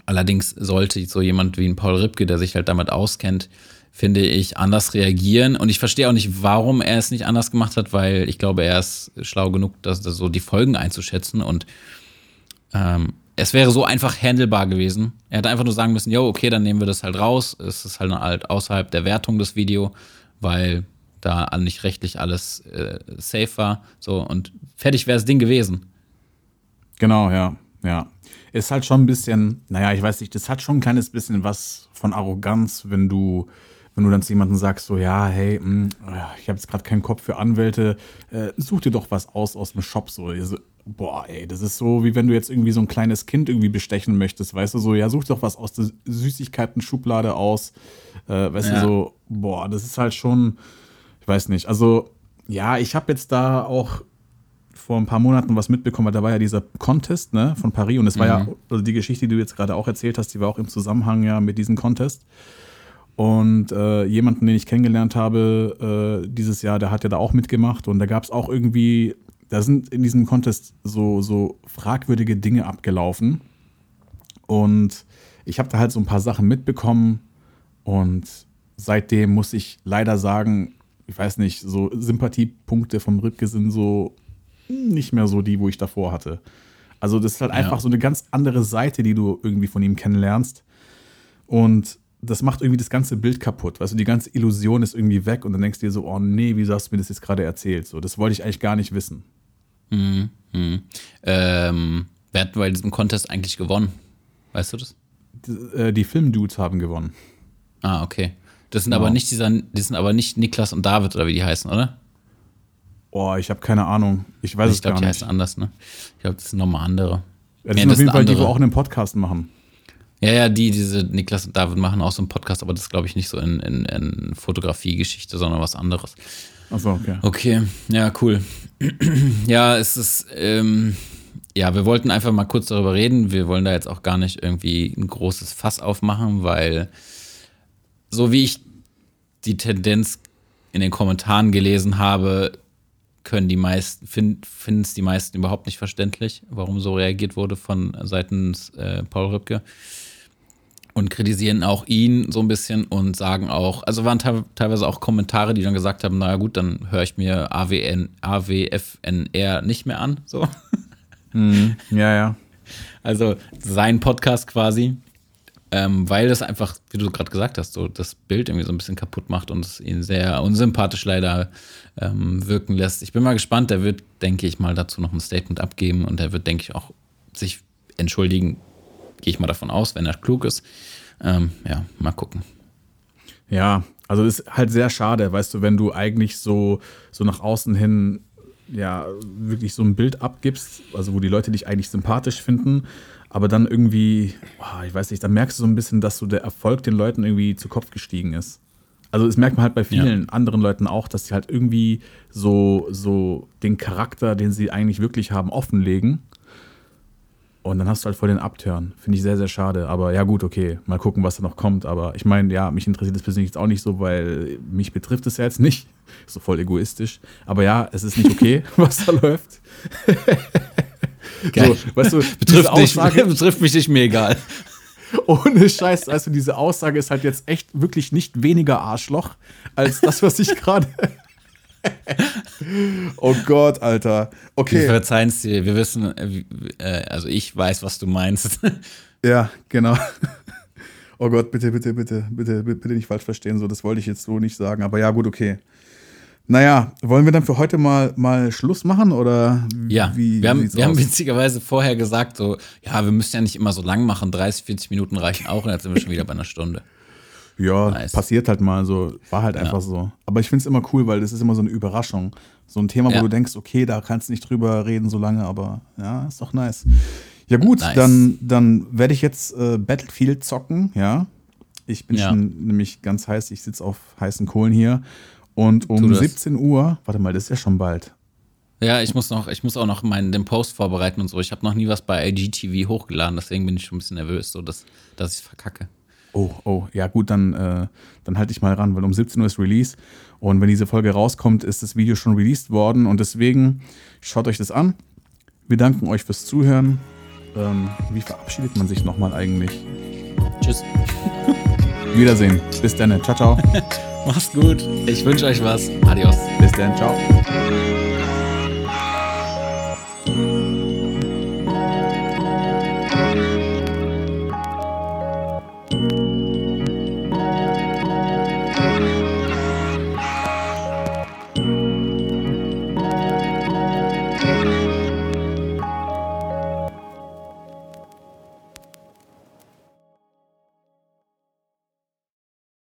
allerdings sollte so jemand wie ein Paul Ripke, der sich halt damit auskennt, finde ich, anders reagieren. Und ich verstehe auch nicht, warum er es nicht anders gemacht hat, weil ich glaube, er ist schlau genug, das, das so die Folgen einzuschätzen und ähm, es wäre so einfach handelbar gewesen. Er hätte einfach nur sagen müssen, jo, okay, dann nehmen wir das halt raus. Es ist halt, halt außerhalb der Wertung des Video, weil da nicht rechtlich alles äh, safe war. So, und fertig wäre das Ding gewesen. Genau, ja, ja. Ist halt schon ein bisschen, naja, ich weiß nicht, das hat schon ein kleines bisschen was von Arroganz, wenn du, wenn du dann zu jemandem sagst, so, ja, hey, mh, hm, ich habe jetzt gerade keinen Kopf für Anwälte, äh, such dir doch was aus aus dem Shop. So, boah, ey, das ist so, wie wenn du jetzt irgendwie so ein kleines Kind irgendwie bestechen möchtest, weißt du, so, ja, such doch was aus der Süßigkeiten-Schublade aus, äh, weißt ja. du, so, boah, das ist halt schon, ich weiß nicht, also, ja, ich habe jetzt da auch vor ein paar Monaten was mitbekommen, weil da war ja dieser Contest, ne, von Paris und es war mhm. ja, also die Geschichte, die du jetzt gerade auch erzählt hast, die war auch im Zusammenhang ja mit diesem Contest. Und äh, jemanden, den ich kennengelernt habe äh, dieses Jahr, der hat ja da auch mitgemacht und da gab es auch irgendwie da sind in diesem Contest so, so fragwürdige Dinge abgelaufen. Und ich habe da halt so ein paar Sachen mitbekommen. Und seitdem muss ich leider sagen, ich weiß nicht, so Sympathiepunkte vom Ripke sind so nicht mehr so die, wo ich davor hatte. Also das ist halt einfach ja. so eine ganz andere Seite, die du irgendwie von ihm kennenlernst. Und das macht irgendwie das ganze Bild kaputt. Weißt du, die ganze Illusion ist irgendwie weg und dann denkst du dir so, oh nee, wieso hast du mir das jetzt gerade erzählt? So, das wollte ich eigentlich gar nicht wissen. Mhm. Mhm. Ähm, wer hat bei diesem Contest eigentlich gewonnen? Weißt du das? Die, äh, die Filmdudes haben gewonnen. Ah, okay. Das sind genau. aber nicht dieser, die sind aber nicht Niklas und David oder wie die heißen, oder? Oh, ich habe keine Ahnung. Ich weiß ich es glaub, gar nicht. Ich glaube, die heißen anders, ne? Ich glaube, das sind nochmal andere. Ja, das ja, sind auf jeden Fall andere. die, die auch einen Podcast machen. Ja, ja, die, diese Niklas und David machen auch so einen Podcast, aber das ist, glaube ich, nicht so in, in, in Fotografie-Geschichte, sondern was anderes. Achso, okay. Okay, ja, cool. ja, es ist, ähm, ja, wir wollten einfach mal kurz darüber reden. Wir wollen da jetzt auch gar nicht irgendwie ein großes Fass aufmachen, weil so wie ich die Tendenz in den Kommentaren gelesen habe, können die meisten, finden es die meisten überhaupt nicht verständlich, warum so reagiert wurde von seitens äh, Paul Rübke und kritisieren auch ihn so ein bisschen und sagen auch, also waren teilweise auch Kommentare, die dann gesagt haben, naja gut, dann höre ich mir AWN, AWFNR nicht mehr an, so. Mhm. Ja, ja. Also sein Podcast quasi, ähm, weil das einfach, wie du gerade gesagt hast, so das Bild irgendwie so ein bisschen kaputt macht und es ihn sehr unsympathisch leider ähm, wirken lässt. Ich bin mal gespannt, der wird, denke ich mal, dazu noch ein Statement abgeben und er wird, denke ich, auch sich entschuldigen, Gehe ich mal davon aus, wenn er klug ist. Ähm, ja, mal gucken. Ja, also ist halt sehr schade, weißt du, wenn du eigentlich so, so nach außen hin ja wirklich so ein Bild abgibst, also wo die Leute dich eigentlich sympathisch finden, aber dann irgendwie, oh, ich weiß nicht, dann merkst du so ein bisschen, dass so der Erfolg den Leuten irgendwie zu Kopf gestiegen ist. Also das merkt man halt bei vielen ja. anderen Leuten auch, dass sie halt irgendwie so, so den Charakter, den sie eigentlich wirklich haben, offenlegen und dann hast du halt voll den Abturn. Finde ich sehr, sehr schade. Aber ja, gut, okay. Mal gucken, was da noch kommt. Aber ich meine, ja, mich interessiert das persönlich jetzt auch nicht so, weil mich betrifft es ja jetzt nicht. So voll egoistisch. Aber ja, es ist nicht okay, was da läuft. Geil. So, weißt du, betrifft, Aussage, betrifft mich nicht, mir egal. ohne Scheiß, also diese Aussage ist halt jetzt echt wirklich nicht weniger Arschloch als das, was ich gerade. oh Gott, Alter. Wir Okay. verzeihen es dir. Wir wissen, äh, äh, also ich weiß, was du meinst. Ja, genau. Oh Gott, bitte, bitte, bitte, bitte, bitte nicht falsch verstehen. So, das wollte ich jetzt so nicht sagen. Aber ja, gut, okay. Naja, wollen wir dann für heute mal, mal Schluss machen oder wie, Ja, wie wir, haben, wir haben witzigerweise vorher gesagt, so, ja, wir müssen ja nicht immer so lang machen, 30, 40 Minuten reichen auch und jetzt sind wir schon wieder bei einer Stunde. Ja, Nice. passiert halt mal so. War halt einfach so. Aber ich finde es immer cool, weil das ist immer so eine Überraschung. So ein Thema, Ja. wo du denkst, okay, da kannst du nicht drüber reden so lange, aber ja, ist doch nice. Ja, gut, Nice. dann, dann werde ich jetzt äh, Battlefield zocken, ja. Ich bin Ja. schon nämlich ganz heiß, ich sitze auf heißen Kohlen hier. Und um das. 17 Uhr, warte mal, das ist ja schon bald. Ja, ich muss noch, ich muss auch noch meinen den Post vorbereiten und so. Ich habe noch nie was bei IGTV hochgeladen, deswegen bin ich schon ein bisschen nervös, so dass, dass ich verkacke. Oh, oh, ja gut, dann, äh, dann halte ich mal ran, weil um 17 Uhr ist Release. Und wenn diese Folge rauskommt, ist das Video schon released worden. Und deswegen schaut euch das an. Wir danken euch fürs Zuhören. Ähm, wie verabschiedet man sich nochmal eigentlich? Tschüss. Wiedersehen. Bis dann. Ciao, ciao. Macht's gut. Ich wünsche euch was. Adios. Bis dann. Ciao.